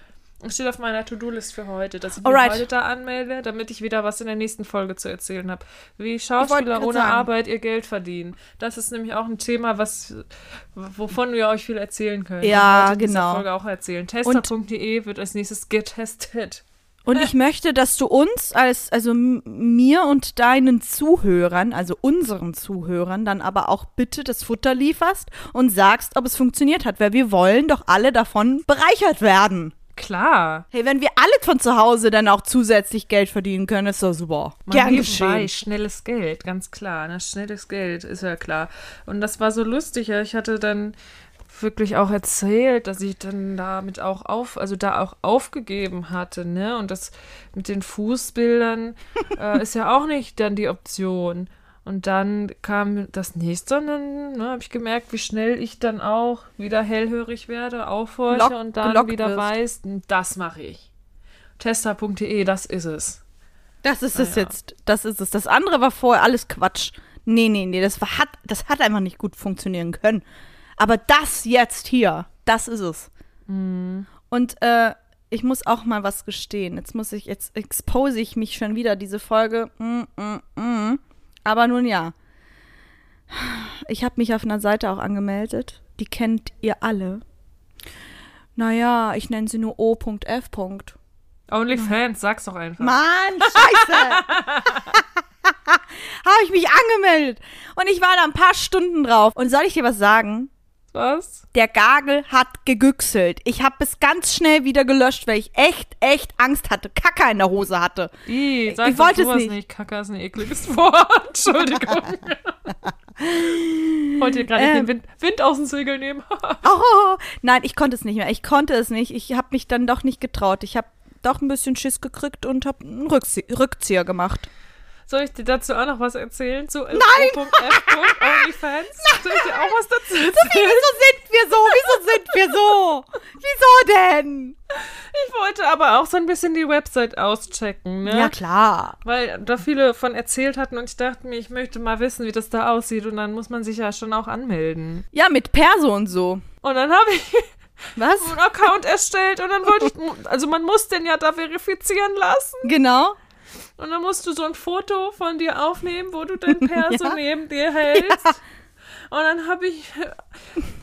steht auf meiner To-Do-List für heute, dass ich Alright. mich heute da anmelde, damit ich wieder was in der nächsten Folge zu erzählen habe. Wie Schauspieler ohne sagen. Arbeit ihr Geld verdienen. Das ist nämlich auch ein Thema, was, wovon wir euch viel erzählen können. Ja, genau. Folge auch erzählen. Tester.de wird als nächstes getestet. Und ich möchte, dass du uns als, also mir und deinen Zuhörern, also unseren Zuhörern, dann aber auch bitte das Futter lieferst und sagst, ob es funktioniert hat, weil wir wollen doch alle davon bereichert werden. Klar. Hey, wenn wir alle von zu Hause dann auch zusätzlich Geld verdienen können, ist doch super. Mal Gern geschehen. schnelles Geld, ganz klar. Ne? Schnelles Geld, ist ja klar. Und das war so lustig. Ja. Ich hatte dann wirklich auch erzählt, dass ich dann damit auch auf, also da auch aufgegeben hatte, ne? Und das mit den Fußbildern äh, ist ja auch nicht dann die Option. Und dann kam das nächste und dann ne, habe ich gemerkt, wie schnell ich dann auch wieder hellhörig werde, aufhorche Lock- und dann wieder wirst. weiß, das mache ich. Tester.de, das ist es. Das ist Ah, es ja. jetzt. Das ist es. Das andere war vorher alles Quatsch. Nee, nee, nee, das war, hat, das hat einfach nicht gut funktionieren können. Aber das jetzt hier, das ist es. Mhm. Und äh, ich muss auch mal was gestehen. Jetzt muss ich, jetzt expose ich mich schon wieder, diese Folge. Mm, mm, mm. Aber nun ja. Ich habe mich auf einer Seite auch angemeldet. Die kennt ihr alle. Naja, ich nenne sie nur O.F. OnlyFans, sag's doch einfach. Mann, scheiße. Habe ich mich angemeldet. Und ich war da ein paar Stunden drauf. Und soll ich dir was sagen? Was? Der Gagel hat gegüchselt. Ich habe es ganz schnell wieder gelöscht, weil ich echt, echt Angst hatte. Kacker in der Hose hatte. I, sag Ich wollte es nicht. nicht. Kacke ist ein ekliges Wort. Entschuldigung. Wollt ihr gerade Ähm. den Wind, Wind aus dem Segel nehmen? Oh, nein, ich konnte es nicht mehr. Ich konnte es nicht. Ich habe mich dann doch nicht getraut. Ich habe doch ein bisschen Schiss gekriegt und habe einen Rückzie Rückzieher gemacht. Soll ich dir dazu auch noch was erzählen? Zu Nein! OnlyFans? Soll ich dir auch was dazu erzählen? Wieso sind wir so? Wieso sind wir so? Wieso denn? Ich wollte aber auch so ein bisschen die Website auschecken, ne? Ja, klar. Weil da viele von erzählt hatten und ich dachte mir, ich möchte mal wissen, wie das da aussieht und dann muss man sich ja schon auch anmelden. Ja, mit Perso und so. Und dann habe ich Was? einen Account erstellt und dann wollte ich, also man muss den ja da verifizieren lassen. Genau. Und dann musst du so ein Foto von dir aufnehmen, wo du dein Perso Ja. neben dir hältst. Und dann habe ich,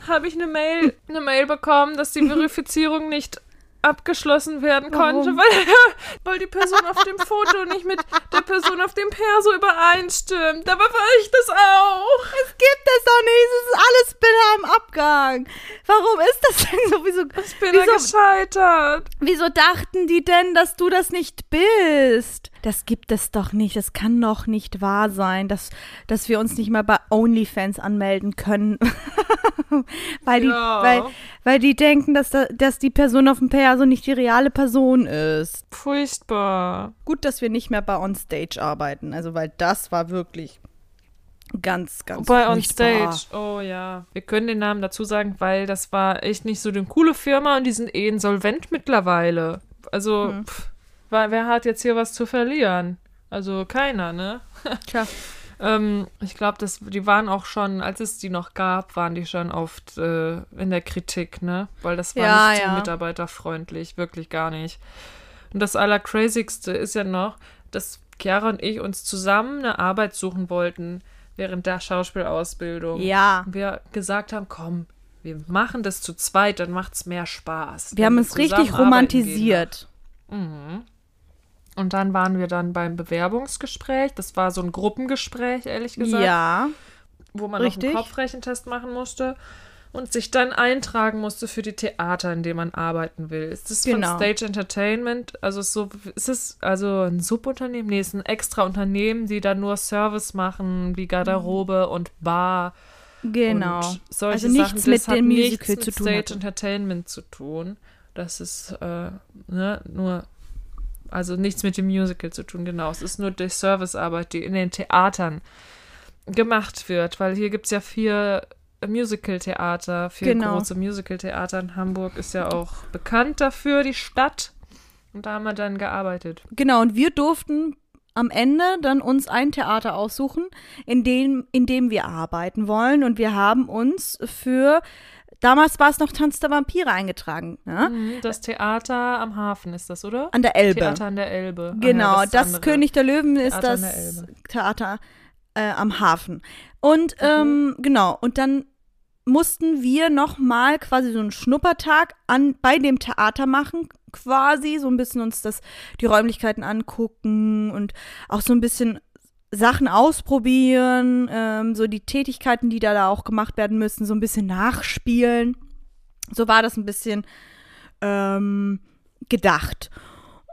hab ich eine Mail, eine Mail bekommen, dass die Verifizierung nicht abgeschlossen werden konnte, weil, weil die Person auf dem Foto nicht mit der Person auf dem Perso übereinstimmt. Dabei war ich das auch. Es gibt es doch nicht. Es ist alles bitter am Abgang. Warum ist das denn so? Wieso, Ich bin da wieso, gescheitert. wieso dachten die denn, dass du das nicht bist? Das gibt es doch nicht. Das kann doch nicht wahr sein, dass, dass wir uns nicht mal bei OnlyFans anmelden können. weil, die, Ja. weil, weil die denken, dass, da, dass die Person auf dem Perso nicht die reale Person ist. Furchtbar. Gut, dass wir nicht mehr bei Onstage arbeiten. Also, weil das war wirklich ganz, ganz Bei. Onstage. Oh ja. Wir können den Namen dazu sagen, weil das war echt nicht so eine coole Firma und die sind eh insolvent mittlerweile. Also, Hm. pff, wer, wer hat jetzt hier was zu verlieren? Also keiner, ne? Tja. Ähm, ich glaube, die waren auch schon, als es die noch gab, waren die schon oft äh, in der Kritik, ne? Weil das war Ja, nicht so ja. mitarbeiterfreundlich, wirklich gar nicht. Und das Allercrazigste ist ja noch, dass Chiara und ich uns zusammen eine Arbeit suchen wollten. während der Schauspielausbildung. Ja. Und wir gesagt haben, komm, wir machen das zu zweit, dann macht es mehr Spaß. Wir haben es richtig arbeiten romantisiert. Mhm. Und dann waren wir dann beim Bewerbungsgespräch. Das war so ein Gruppengespräch, ehrlich gesagt, Ja. wo man richtig. noch einen Kopfrechentest machen musste und sich dann eintragen musste für die Theater, in denen man arbeiten will. Ist das Genau. von Stage Entertainment? Also ist so, ist es also ein Subunternehmen? Nee, ist ein extra Unternehmen, die dann nur Service machen, wie Garderobe und Bar. Genau. Und solche Also nichts Sachen, mit das hat dem nichts Musical mit zu tun Stage hatte. Entertainment zu tun. Das ist äh, ne, nur, also nichts mit dem Musical zu tun, genau. Es ist nur die Servicearbeit, die in den Theatern gemacht wird, weil hier gibt es ja vier Musical-Theater, vier Genau. große Musical-Theater in Hamburg ist ja auch bekannt dafür, die Stadt. Und da haben wir dann gearbeitet. Genau, und wir durften am Ende dann uns ein Theater aussuchen, in dem, in dem wir arbeiten wollen. Und wir haben uns für, damals war es noch Tanz der Vampire eingetragen, ja? Mhm, Das Theater am Hafen ist das, oder? an der Elbe. Theater an der Elbe. Ah Genau, ja, ist das, andere. König der Löwen ist Theater das. Theater äh, am Hafen. Und Mhm. ähm, genau, und dann mussten wir noch mal quasi so einen Schnuppertag an bei dem Theater machen, quasi so ein bisschen uns das die Räumlichkeiten angucken und auch so ein bisschen Sachen ausprobieren, ähm, so die Tätigkeiten, die da, da auch gemacht werden müssen, so ein bisschen nachspielen. So war das ein bisschen ähm, gedacht.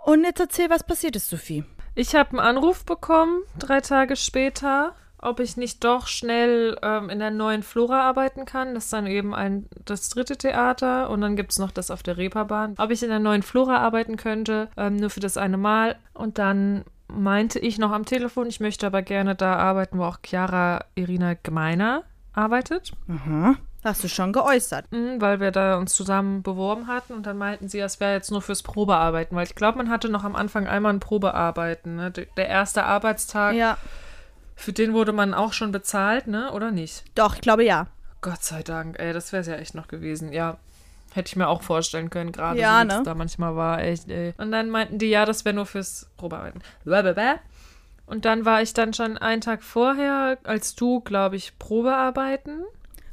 Und jetzt erzähl, was passiert ist, Sophie. Ich habe einen Anruf bekommen, drei Tage später, ob ich nicht doch schnell ähm, in der neuen Flora arbeiten kann. Das ist dann eben ein, das dritte Theater und dann gibt es noch das auf der Reeperbahn. Ob ich in der neuen Flora arbeiten könnte, ähm, nur für das eine Mal. Und dann meinte ich noch am Telefon, ich möchte aber gerne da arbeiten, wo auch Chiara Irina Gemeiner arbeitet. Aha. Hast du schon geäußert. Mhm, weil wir da uns zusammen beworben hatten und dann meinten sie, das wäre jetzt nur fürs Probearbeiten, weil ich glaube, man hatte noch am Anfang einmal ein Probearbeiten. Ne? Der der erste Arbeitstag, Ja. für den wurde man auch schon bezahlt, ne? Oder nicht? Doch, ich glaube ja. Gott sei Dank, ey, das wäre es ja echt noch gewesen. Ja, hätte ich mir auch vorstellen können, gerade Ja, so wie es ne? da manchmal war, echt, ey. Und dann meinten die, ja, das wäre nur fürs Probearbeiten. Blablabla. Und dann war ich dann schon einen Tag vorher, als du, glaube ich, Probearbeiten.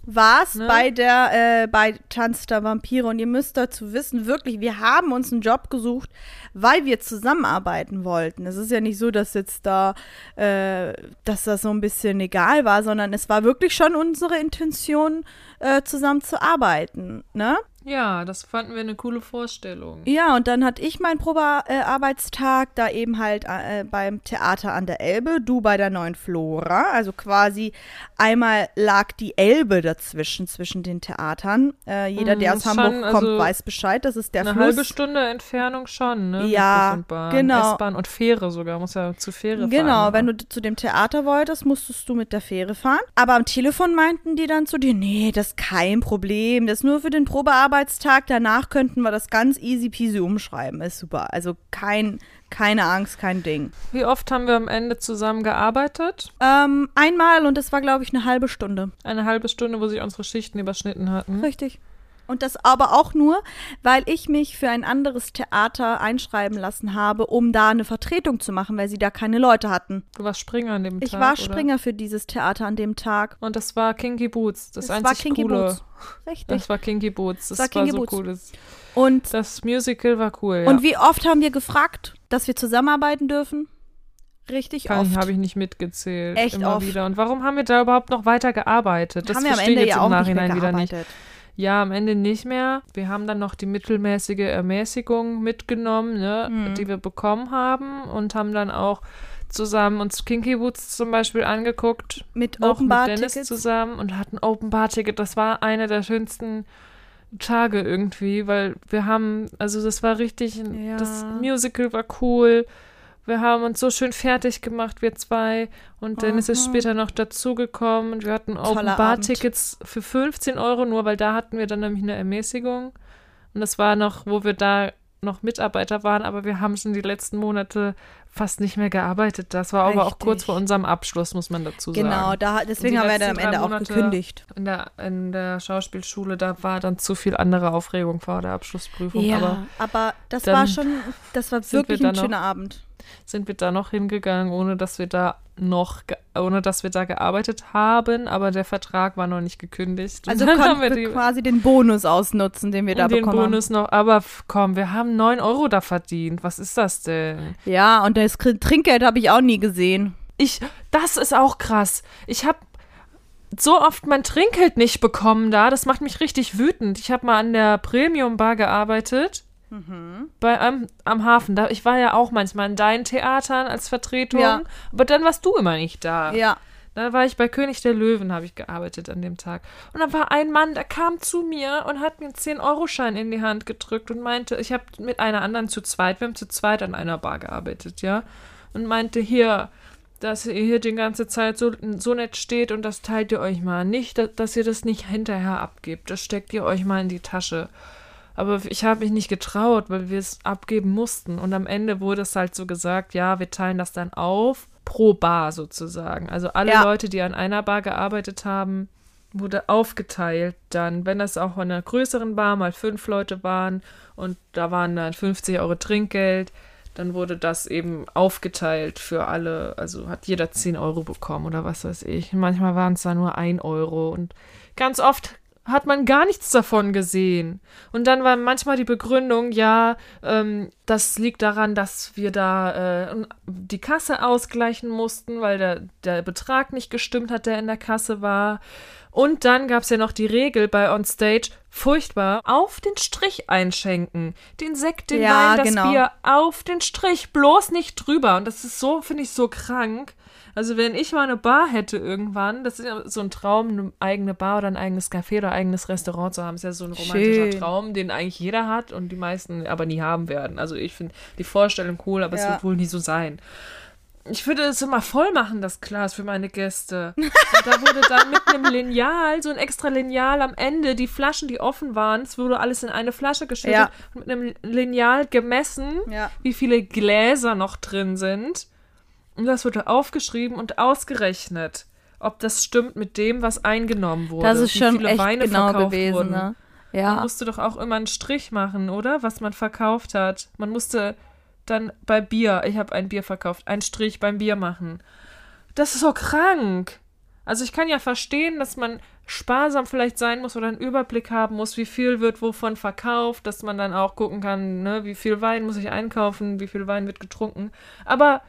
War's Ne? bei der, äh, bei Tanz der Vampire und ihr müsst dazu wissen, wirklich, wir haben uns einen Job gesucht, weil wir zusammenarbeiten wollten. Es ist ja nicht so, dass jetzt da, äh, dass das so ein bisschen egal war, sondern es war wirklich schon unsere Intention, äh, zusammen zu arbeiten, ne? Ja, das fanden wir eine coole Vorstellung. Ja, und dann hatte ich meinen Probearbeitstag da eben halt äh, beim Theater an der Elbe, du bei der neuen Flora. Also quasi einmal lag die Elbe dazwischen, zwischen den Theatern. Äh, jeder, der Mhm, aus Hamburg schon, kommt, also weiß Bescheid. Das ist der Eine Fluss. halbe Stunde Entfernung schon, ne? Ja, Bus und Bahn, genau. S-Bahn und Fähre sogar. Muss ja zu Fähre fahren. Genau, wenn du zu dem Theater wolltest, musstest du mit der Fähre fahren. Aber am Telefon meinten die dann zu dir, nee, das ist kein Problem. Das ist nur für den Probearbeitstag. Danach könnten wir das ganz easy peasy umschreiben. Ist super. Also kein, keine Angst, kein Ding. Wie oft haben wir am Ende zusammen gearbeitet? Ähm, einmal und das war, glaube ich, eine halbe Stunde. Eine halbe Stunde, wo sich unsere Schichten überschnitten hatten. Richtig. Und das aber auch nur, weil ich mich für ein anderes Theater einschreiben lassen habe, um da eine Vertretung zu machen, weil sie da keine Leute hatten. Du warst Springer an dem Ich Tag. war oder? Springer für dieses Theater an dem Tag. Und das war Kinky Boots. Das, war einzig Kinky coole. Boots. Richtig. Das war Kinky Boots. Das war war, Kinky so Boots. cool. Das, Und, das Musical war cool. Ja. und wie oft haben wir gefragt, dass wir zusammenarbeiten dürfen? Richtig Kann oft. habe ich nicht mitgezählt. Echt immer oft. wieder. Und warum haben wir da überhaupt noch weiter gearbeitet? Das haben wir am ich Ende jetzt ja auch im nicht Nachhinein wieder nicht. Ja, am Ende nicht mehr. Wir haben dann noch die mittelmäßige Ermäßigung mitgenommen, ne, Mhm. die wir bekommen haben und haben dann auch zusammen uns Kinky Boots zum Beispiel angeguckt. Mit Open mit Bar Dennis Tickets. zusammen und hatten Open Bar Ticket. Das war einer der schönsten Tage irgendwie, weil wir haben, also das war richtig, Ja. das Musical war cool. Wir haben uns so schön fertig gemacht, wir zwei. Und Dennis ist Aha. später noch dazugekommen und wir hatten Open Bar. Tickets für 15 Euro, nur weil da hatten wir dann nämlich eine Ermäßigung. Und das war noch, wo wir da noch Mitarbeiter waren, aber wir haben schon die letzten Monate fast nicht mehr gearbeitet. Das war aber auch kurz Richtig. vor unserem Abschluss, muss man dazu sagen. Genau, da, deswegen haben wir dann am Ende auch gekündigt. In der, in der Schauspielschule, da war dann zu viel andere Aufregung vor der Abschlussprüfung. Ja, Aber aber, das war schon, das war sind wir wirklich ein dann noch- schöner Abend. sind wir da noch hingegangen, ohne dass wir da noch, ohne dass wir da gearbeitet haben, aber der Vertrag war noch nicht gekündigt. Also konnten wir, wir quasi den Bonus ausnutzen, den wir da den bekommen Bonus noch, aber komm, wir haben 9 Euro da verdient. Was ist das denn? Ja, und das Trinkgeld habe ich auch nie gesehen. Ich, das ist auch krass. Ich habe so oft mein Trinkgeld nicht bekommen da. Das macht mich richtig wütend. Ich habe mal an der Premium Bar gearbeitet. Mhm. Bei, am, am Hafen. Da, ich war ja auch manchmal in deinen Theatern als Vertretung. Ja. Aber dann warst du immer nicht da. Ja. Da war ich bei König der Löwen, habe ich gearbeitet an dem Tag. Und da war ein Mann, der kam zu mir und hat mir einen 10-Euro-Schein in die Hand gedrückt und meinte, ich habe mit einer anderen zu zweit, wir haben zu zweit an einer Bar gearbeitet, ja. Und meinte, hier, dass ihr hier die ganze Zeit so, so nett steht und das teilt ihr euch mal. Nicht, dass, dass ihr das nicht hinterher abgebt. Das steckt ihr euch mal in die Tasche. Aber ich habe mich nicht getraut, weil wir es abgeben mussten. Und am Ende wurde es halt so gesagt, ja, wir teilen das dann auf, pro Bar sozusagen. Also alle ja. Leute, die an einer Bar gearbeitet haben, wurde aufgeteilt dann, wenn das auch in einer größeren Bar mal fünf Leute waren und da waren dann 50 Euro Trinkgeld, dann wurde das eben aufgeteilt für alle, also hat jeder 10 Euro bekommen oder was weiß ich. Manchmal waren es da nur 1 Euro und ganz oft hat man gar nichts davon gesehen. Und dann war manchmal die Begründung, ja, ähm, das liegt daran, dass wir da äh, die Kasse ausgleichen mussten, weil der, der Betrag nicht gestimmt hat, der in der Kasse war. Und dann gab es ja noch die Regel bei Onstage, furchtbar, auf den Strich einschenken. Den Sekt, den ja, Wein, das genau. Bier auf den Strich, bloß nicht drüber. Und das ist so, finde ich, so krank. Also wenn ich mal eine Bar hätte irgendwann, das ist ja so ein Traum, eine eigene Bar oder ein eigenes Café oder ein eigenes Restaurant zu haben, ist ja so ein romantischer Schön. Traum, den eigentlich jeder hat und die meisten aber nie haben werden. Also ich finde die Vorstellung cool, aber ja. es wird wohl nie so sein ich würde es immer voll machen, das Glas für meine Gäste. Und da wurde dann mit einem Lineal, so ein extra Lineal am Ende, die Flaschen, die offen waren, es wurde alles in eine Flasche geschüttet ja. und mit einem Lineal gemessen, ja. wie viele Gläser noch drin sind. Und das wurde aufgeschrieben und ausgerechnet, ob das stimmt mit dem, was eingenommen wurde. Das ist wie schon viele echt Weine genau gewesen, wurden. ne? Ja. Man musste doch auch immer einen Strich machen, oder? Was man verkauft hat. Man musste dann bei Bier, ich habe ein Bier verkauft, einen Strich beim Bier machen. Das ist so krank. Also ich kann ja verstehen, dass man sparsam vielleicht sein muss oder einen Überblick haben muss, wie viel wird wovon verkauft, dass man dann auch gucken kann, ne, wie viel Wein muss ich einkaufen, wie viel Wein wird getrunken. Aber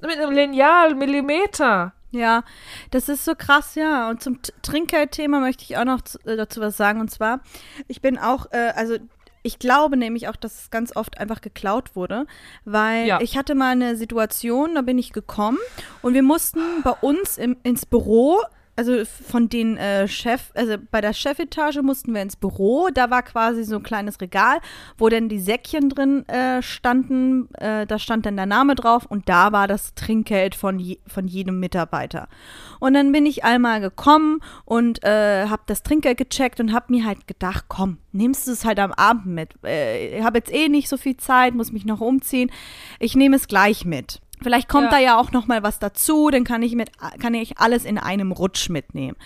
mit einem Lineal, Millimeter. Ja, das ist so krass, ja. Und zum Trinkgeldthema möchte ich auch noch äh, dazu was sagen. Und zwar, ich bin auch, äh, also ich glaube nämlich auch, dass es ganz oft einfach geklaut wurde, weil ja. ich hatte mal eine Situation, da bin ich gekommen und wir mussten bei uns im, ins Büro also von den äh, Chef, also bei der Chefetage mussten wir ins Büro. Da war quasi so ein kleines Regal, wo dann die Säckchen drin äh, standen. Äh, da stand dann der Name drauf und da war das Trinkgeld von, je, von jedem Mitarbeiter. Und dann bin ich einmal gekommen und äh, habe das Trinkgeld gecheckt und habe mir halt gedacht, komm, nimmst du es halt am Abend mit. Äh, ich habe jetzt eh nicht so viel Zeit, muss mich noch umziehen. Ich nehme es gleich mit. Vielleicht kommt ja. da ja auch noch mal was dazu, dann kann ich mit kann ich alles in einem Rutsch mitnehmen.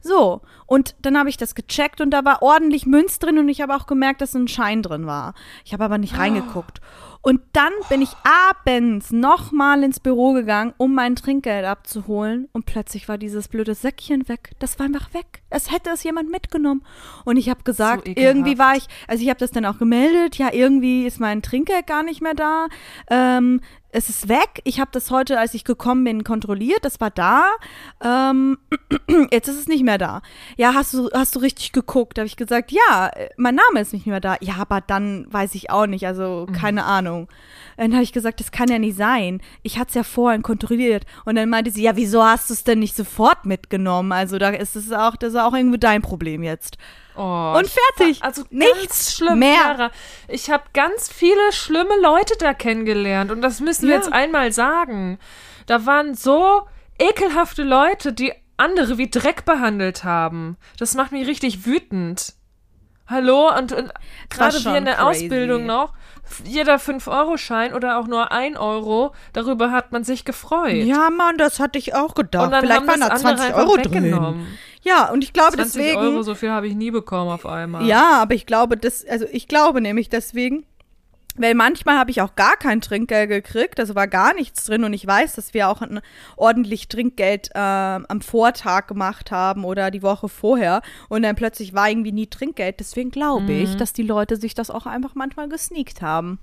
So, und dann habe ich das gecheckt und da war ordentlich Münz drin und ich habe auch gemerkt, dass ein Schein drin war. Ich habe aber nicht oh. reingeguckt. Und dann bin ich abends nochmal ins Büro gegangen, um mein Trinkgeld abzuholen. Und plötzlich war dieses blöde Säckchen weg. Das war einfach weg. Es hätte es jemand mitgenommen. Und ich habe gesagt, so irgendwie war ich, also ich habe das dann auch gemeldet, ja, irgendwie ist mein Trinkgeld gar nicht mehr da. Ähm, es ist weg. Ich habe das heute, als ich gekommen bin, kontrolliert. Das war da. Ähm, jetzt ist es nicht mehr da. Ja, hast du, hast du richtig geguckt? Da habe ich gesagt, ja, mein Name ist nicht mehr da. Ja, aber dann weiß ich auch nicht. Also keine mhm. Ahnung. Dann habe ich gesagt, das kann ja nicht sein. Ich hatte es ja vorhin kontrolliert. Und dann meinte sie, ja, wieso hast du es denn nicht sofort mitgenommen? Also da ist es auch, das ist auch irgendwie dein Problem jetzt. Oh, und fertig. Also nichts schlimm, mehr. Clara. Ich habe ganz viele schlimme Leute da kennengelernt und das müssen wir ja. jetzt einmal sagen. Da waren so ekelhafte Leute, die andere wie Dreck behandelt haben. Das macht mich richtig wütend. Hallo? Und, und gerade wir in der crazy. Ausbildung noch, jeder 5-Euro-Schein oder auch nur 1 Euro, darüber hat man sich gefreut. Ja, Mann, das hatte ich auch gedacht. Vielleicht waren da 20 Euro drin. Ja, und ich glaube 20 deswegen. Euro, so viel habe ich nie bekommen auf einmal. Ja, aber ich glaube, das, also ich glaube nämlich deswegen, Weil manchmal habe ich auch gar kein Trinkgeld gekriegt, also war gar nichts drin und ich weiß, dass wir auch ein ordentlich Trinkgeld äh, am Vortag gemacht haben oder die Woche vorher und dann plötzlich war irgendwie nie Trinkgeld. Deswegen glaube ich, Mhm. dass die Leute sich das auch einfach manchmal gesneakt haben.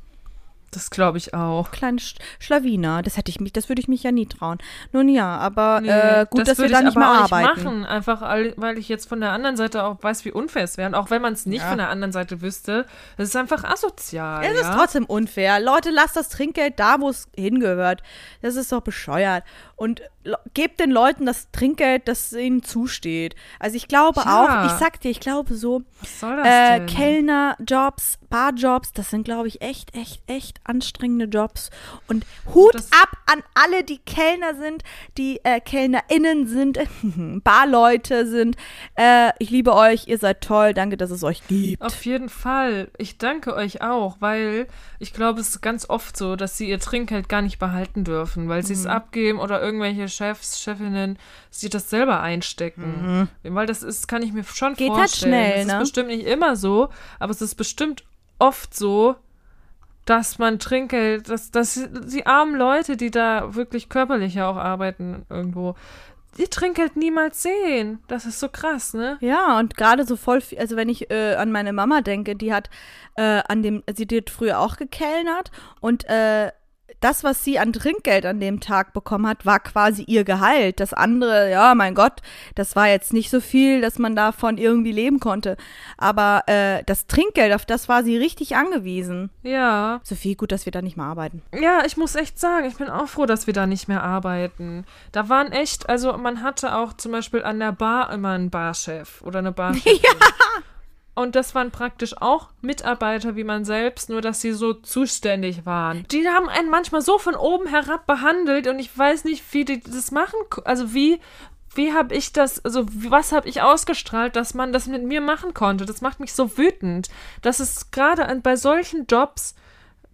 Das glaube ich auch. Kleine Sch Schlawiner, das hätte ich mich, das würde ich mich ja nie trauen. Nun ja, aber Nee, äh, gut, dass wir da ich nicht mehr arbeiten. machen, einfach weil ich jetzt von der anderen Seite auch weiß, wie unfair es wäre. Und auch wenn man es nicht Ja. von der anderen Seite wüsste, das ist einfach asozial. Es ja? ist trotzdem unfair. Leute, lasst das Trinkgeld da, wo es hingehört. Das ist doch bescheuert. Und gebt den Leuten das Trinkgeld, das ihnen zusteht. Also ich glaube Ja. auch, ich sag dir, ich glaube so, das äh? Kellnerjobs, Barjobs, das sind, glaube ich, echt, echt, echt anstrengende Jobs. Und Hut Das- ab an alle, die Kellner sind, die äh, KellnerInnen sind, Barleute sind. Äh, ich liebe euch, ihr seid toll. Danke, dass es euch gibt. Auf jeden Fall. Ich danke euch auch, weil ich glaube, es ist ganz oft so, dass sie ihr Trinkgeld gar nicht behalten dürfen, weil Mhm. sie es abgeben oder irgendwelche Chefs, Chefinnen sich das selber einstecken. Weil das ist, kann ich mir schon Mhm. Geht halt vorstellen. schnell, das ne? ist bestimmt nicht immer so, aber es ist bestimmt oft so, dass man Trinkgeld, dass, dass die armen Leute, die da wirklich körperlich ja auch arbeiten irgendwo, die Trinkgeld niemals sehen. Das ist so krass, ne? Ja, und gerade so voll also wenn ich äh, an meine Mama denke, die hat äh, an dem, sie hat früher auch gekellnert und äh, das, was sie an Trinkgeld an dem Tag bekommen hat, war quasi ihr Gehalt. Das andere, ja, mein Gott, das war jetzt nicht so viel, dass man davon irgendwie leben konnte. Aber äh, das Trinkgeld, auf das war sie richtig angewiesen. Ja. Sophie, gut, dass wir da nicht mehr arbeiten. Ja, ich muss echt sagen, ich bin auch froh, dass wir da nicht mehr arbeiten. Da waren echt, also man hatte auch zum Beispiel an der Bar immer einen Barchef oder eine Barchefin. Ja. Und das waren praktisch auch Mitarbeiter wie man selbst, nur dass sie so zuständig waren. Die haben einen manchmal so von oben herab behandelt und ich weiß nicht, wie die das machen. Also wie, wie habe ich das, also was habe ich ausgestrahlt, dass man das mit mir machen konnte? Das macht mich so wütend. Das ist gerade bei solchen Jobs,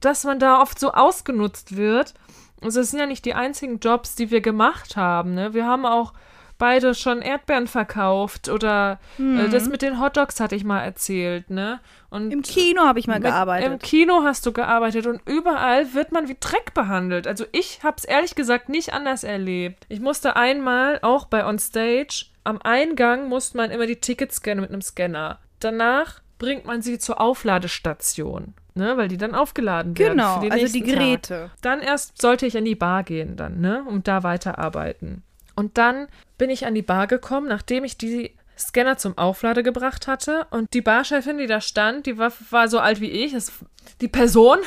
dass man da oft so ausgenutzt wird. Also es sind ja nicht die einzigen Jobs, die wir gemacht haben. Ne? Wir haben auch beide schon Erdbeeren verkauft oder äh, das mit den Hotdogs hatte ich mal erzählt. Ne? Und Im Kino habe ich mal mit- gearbeitet. Im Kino hast du gearbeitet und überall wird man wie Dreck behandelt. Also ich habe es ehrlich gesagt nicht anders erlebt. Ich musste einmal auch bei On Stage am Eingang musste man immer die Tickets scannen mit einem Scanner. Danach bringt man sie zur Aufladestation, ne, weil die dann aufgeladen werden. genau, also die nächsten Tag. Geräte. Dann erst sollte ich an die Bar gehen dann, ne, um da weiterarbeiten. Und dann bin ich an die Bar gekommen, nachdem ich die Scanner zum Auflade gebracht hatte. Und die Barchefin, die da stand, die war, war so alt wie ich. Das, die Person,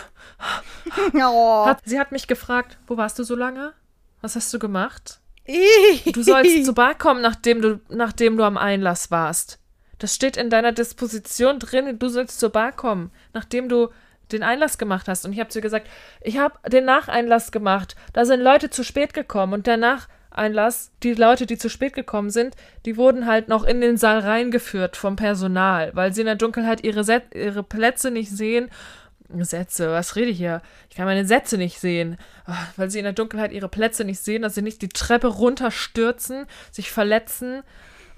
Oh. hat, sie hat mich gefragt, wo warst du so lange? Was hast du gemacht? Du sollst zur Bar kommen, nachdem du, nachdem du am Einlass warst. Das steht in deiner Disposition drin, du sollst zur Bar kommen, nachdem du den Einlass gemacht hast. Und ich habe zu ihr gesagt, ich habe den Nacheinlass gemacht. Da sind Leute zu spät gekommen und der Nacheinlass, die Leute, die zu spät gekommen sind, die wurden halt noch in den Saal reingeführt vom Personal, weil sie in der Dunkelheit ihre, Set ihre Plätze nicht sehen. Sätze, was rede ich hier? Ich kann meine Sätze nicht sehen, Ah, weil sie in der Dunkelheit ihre Plätze nicht sehen, dass sie nicht die Treppe runterstürzen, sich verletzen.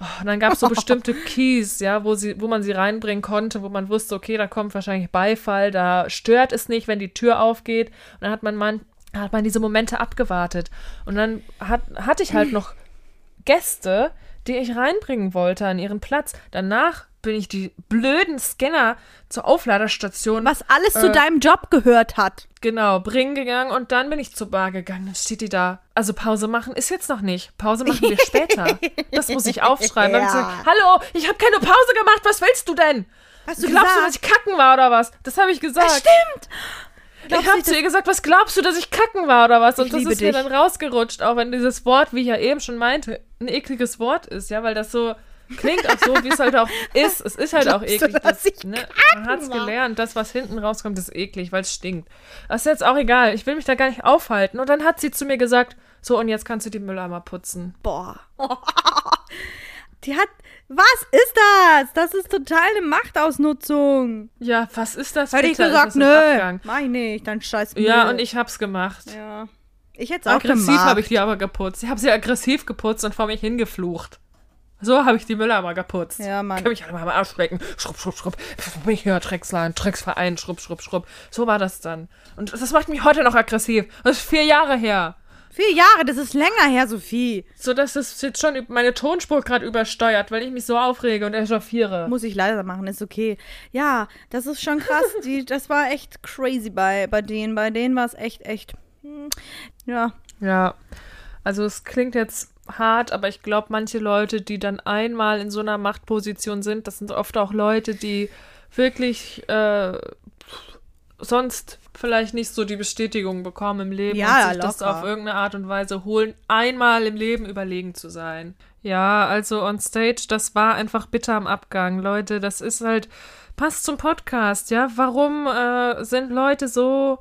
Oh, und dann gab es so bestimmte Keys, ja, wo, sie, wo man sie reinbringen konnte, wo man wusste, okay, da kommt wahrscheinlich Beifall, da stört es nicht, wenn die Tür aufgeht. Und dann hat man, man, hat man diese Momente abgewartet. Und dann hat, hatte ich halt noch Gäste, die ich reinbringen wollte an ihren Platz. Danach bin ich die blöden Scanner zur Aufladerstation Was alles zu Äh. deinem Job gehört hat. genau bringen gegangen und dann bin ich zur Bar gegangen. Dann steht die da. Also Pause machen ist jetzt noch nicht. Pause machen wir später. Das muss ich aufschreiben. Dann Ja. gesagt, Hallo, ich habe keine Pause gemacht. Was willst du denn? Hast du Glaubst du, gesagt? dass ich kacken war oder was? Das habe ich gesagt. Stimmt. Ich Glaubst habe du, zu ihr gesagt, was glaubst du, dass ich kacken war oder was? Und Ich das ist mir dich. dann rausgerutscht, auch wenn dieses Wort, wie ich ja eben schon meinte, ein ekliges Wort ist, ja, weil das so klingt auch so, wie es halt auch ist. Es ist halt auch Glaubst du, eklig. dass ich ne, man hat's war? gelernt, das, was hinten rauskommt, ist eklig, weil es stinkt. Das ist jetzt auch egal. Ich will mich da gar nicht aufhalten. Und dann hat sie zu mir gesagt, so, und jetzt kannst du die Mülleimer putzen. Boah. Die hat. Was ist das? Das ist total eine Machtausnutzung. Ja, was ist das? Hätte ich gesagt, nö. Abgang? Mach ich nicht, dann scheiß Ja, Müll. und ich hab's gemacht. Ja. Ich hätte auch Aggressiv gemacht. habe ich die aber geputzt. Ich habe sie aggressiv geputzt und vor mich hingeflucht. So habe ich die Müller mal geputzt. Ja, Mann. Kann mich alle mal am Arsch lecken. Schrupp, schrupp, schrupp. Bin ich hier, Dreckslein, Drecksverein, schrupp, schrupp, schrupp. So war das dann. Und das macht mich heute noch aggressiv. Das ist vier Jahre her. Vier Jahre, das ist länger her, Sophie. So dass es jetzt schon meine Tonspur gerade übersteuert, weil ich mich so aufrege und echauffiere. Muss ich leiser machen, ist okay. Ja, das ist schon krass. Die, das war echt crazy bei, bei denen. Bei denen war es echt, echt. hm, Ja. Ja, also es klingt jetzt hart, aber ich glaube, manche Leute, die dann einmal in so einer Machtposition sind, das sind oft auch Leute, die wirklich äh, sonst vielleicht nicht so die Bestätigung bekommen im Leben Ja, und sich das locker. auf irgendeine Art und Weise holen, einmal im Leben überlegen zu sein. Ja, also on stage, das war einfach bitter am Abgang, Leute. Das ist halt, passt zum Podcast, ja. Warum äh, sind Leute so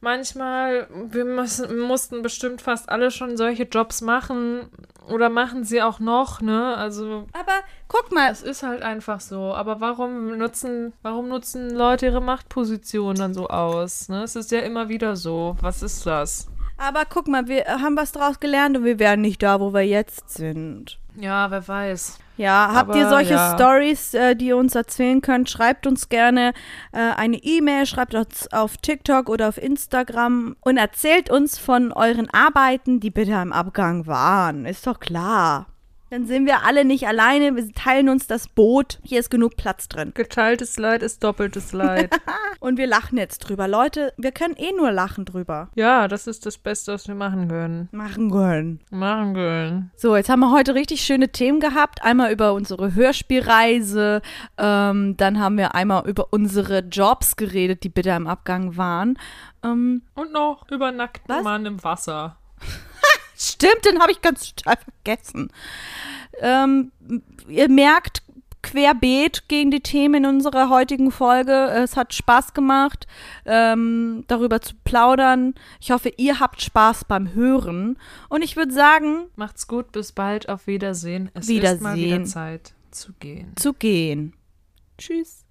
manchmal, wir müssen, mussten bestimmt fast alle schon solche Jobs machen oder machen sie auch noch, ne? Also Aber guck mal, es ist halt einfach so. Aber warum nutzen, warum nutzen Leute ihre Machtposition dann so aus? Ne? Es ist ja immer wieder so. Was ist das? aber guck mal, wir haben was draus gelernt und wir wären nicht da, wo wir jetzt sind. Ja, wer weiß. Ja, habt ihr Aber solche ja. Stories, äh, die ihr uns erzählen könnt? Schreibt uns gerne äh, eine E-Mail, schreibt uns auf TikTok oder auf Instagram und erzählt uns von euren Arbeiten, die bitte im Abgang waren. Ist doch klar. Dann sind wir alle nicht alleine, wir teilen uns das Boot. Hier ist genug Platz drin. Geteiltes Leid ist doppeltes Leid. Und wir lachen jetzt drüber. Leute, wir können eh nur lachen drüber. ja, das ist das Beste, was wir machen können. Machen können. Machen können. So, jetzt haben wir heute richtig schöne Themen gehabt. Einmal über unsere Hörspielreise, ähm, dann haben wir einmal über unsere Jobs geredet, die bitte im Abgang waren. Ähm, Und noch über nackten Was? Mann im Wasser. Stimmt, den habe ich ganz total vergessen. Ähm, ihr merkt, querbeet gegen die Themen in unserer heutigen Folge. Es hat Spaß gemacht, ähm, darüber zu plaudern. Ich hoffe, ihr habt Spaß beim Hören. Und ich würde sagen, Macht's gut, bis bald, auf Wiedersehen. Es ist mal wieder Wiedersehen. Zeit zu gehen. zu gehen. Tschüss.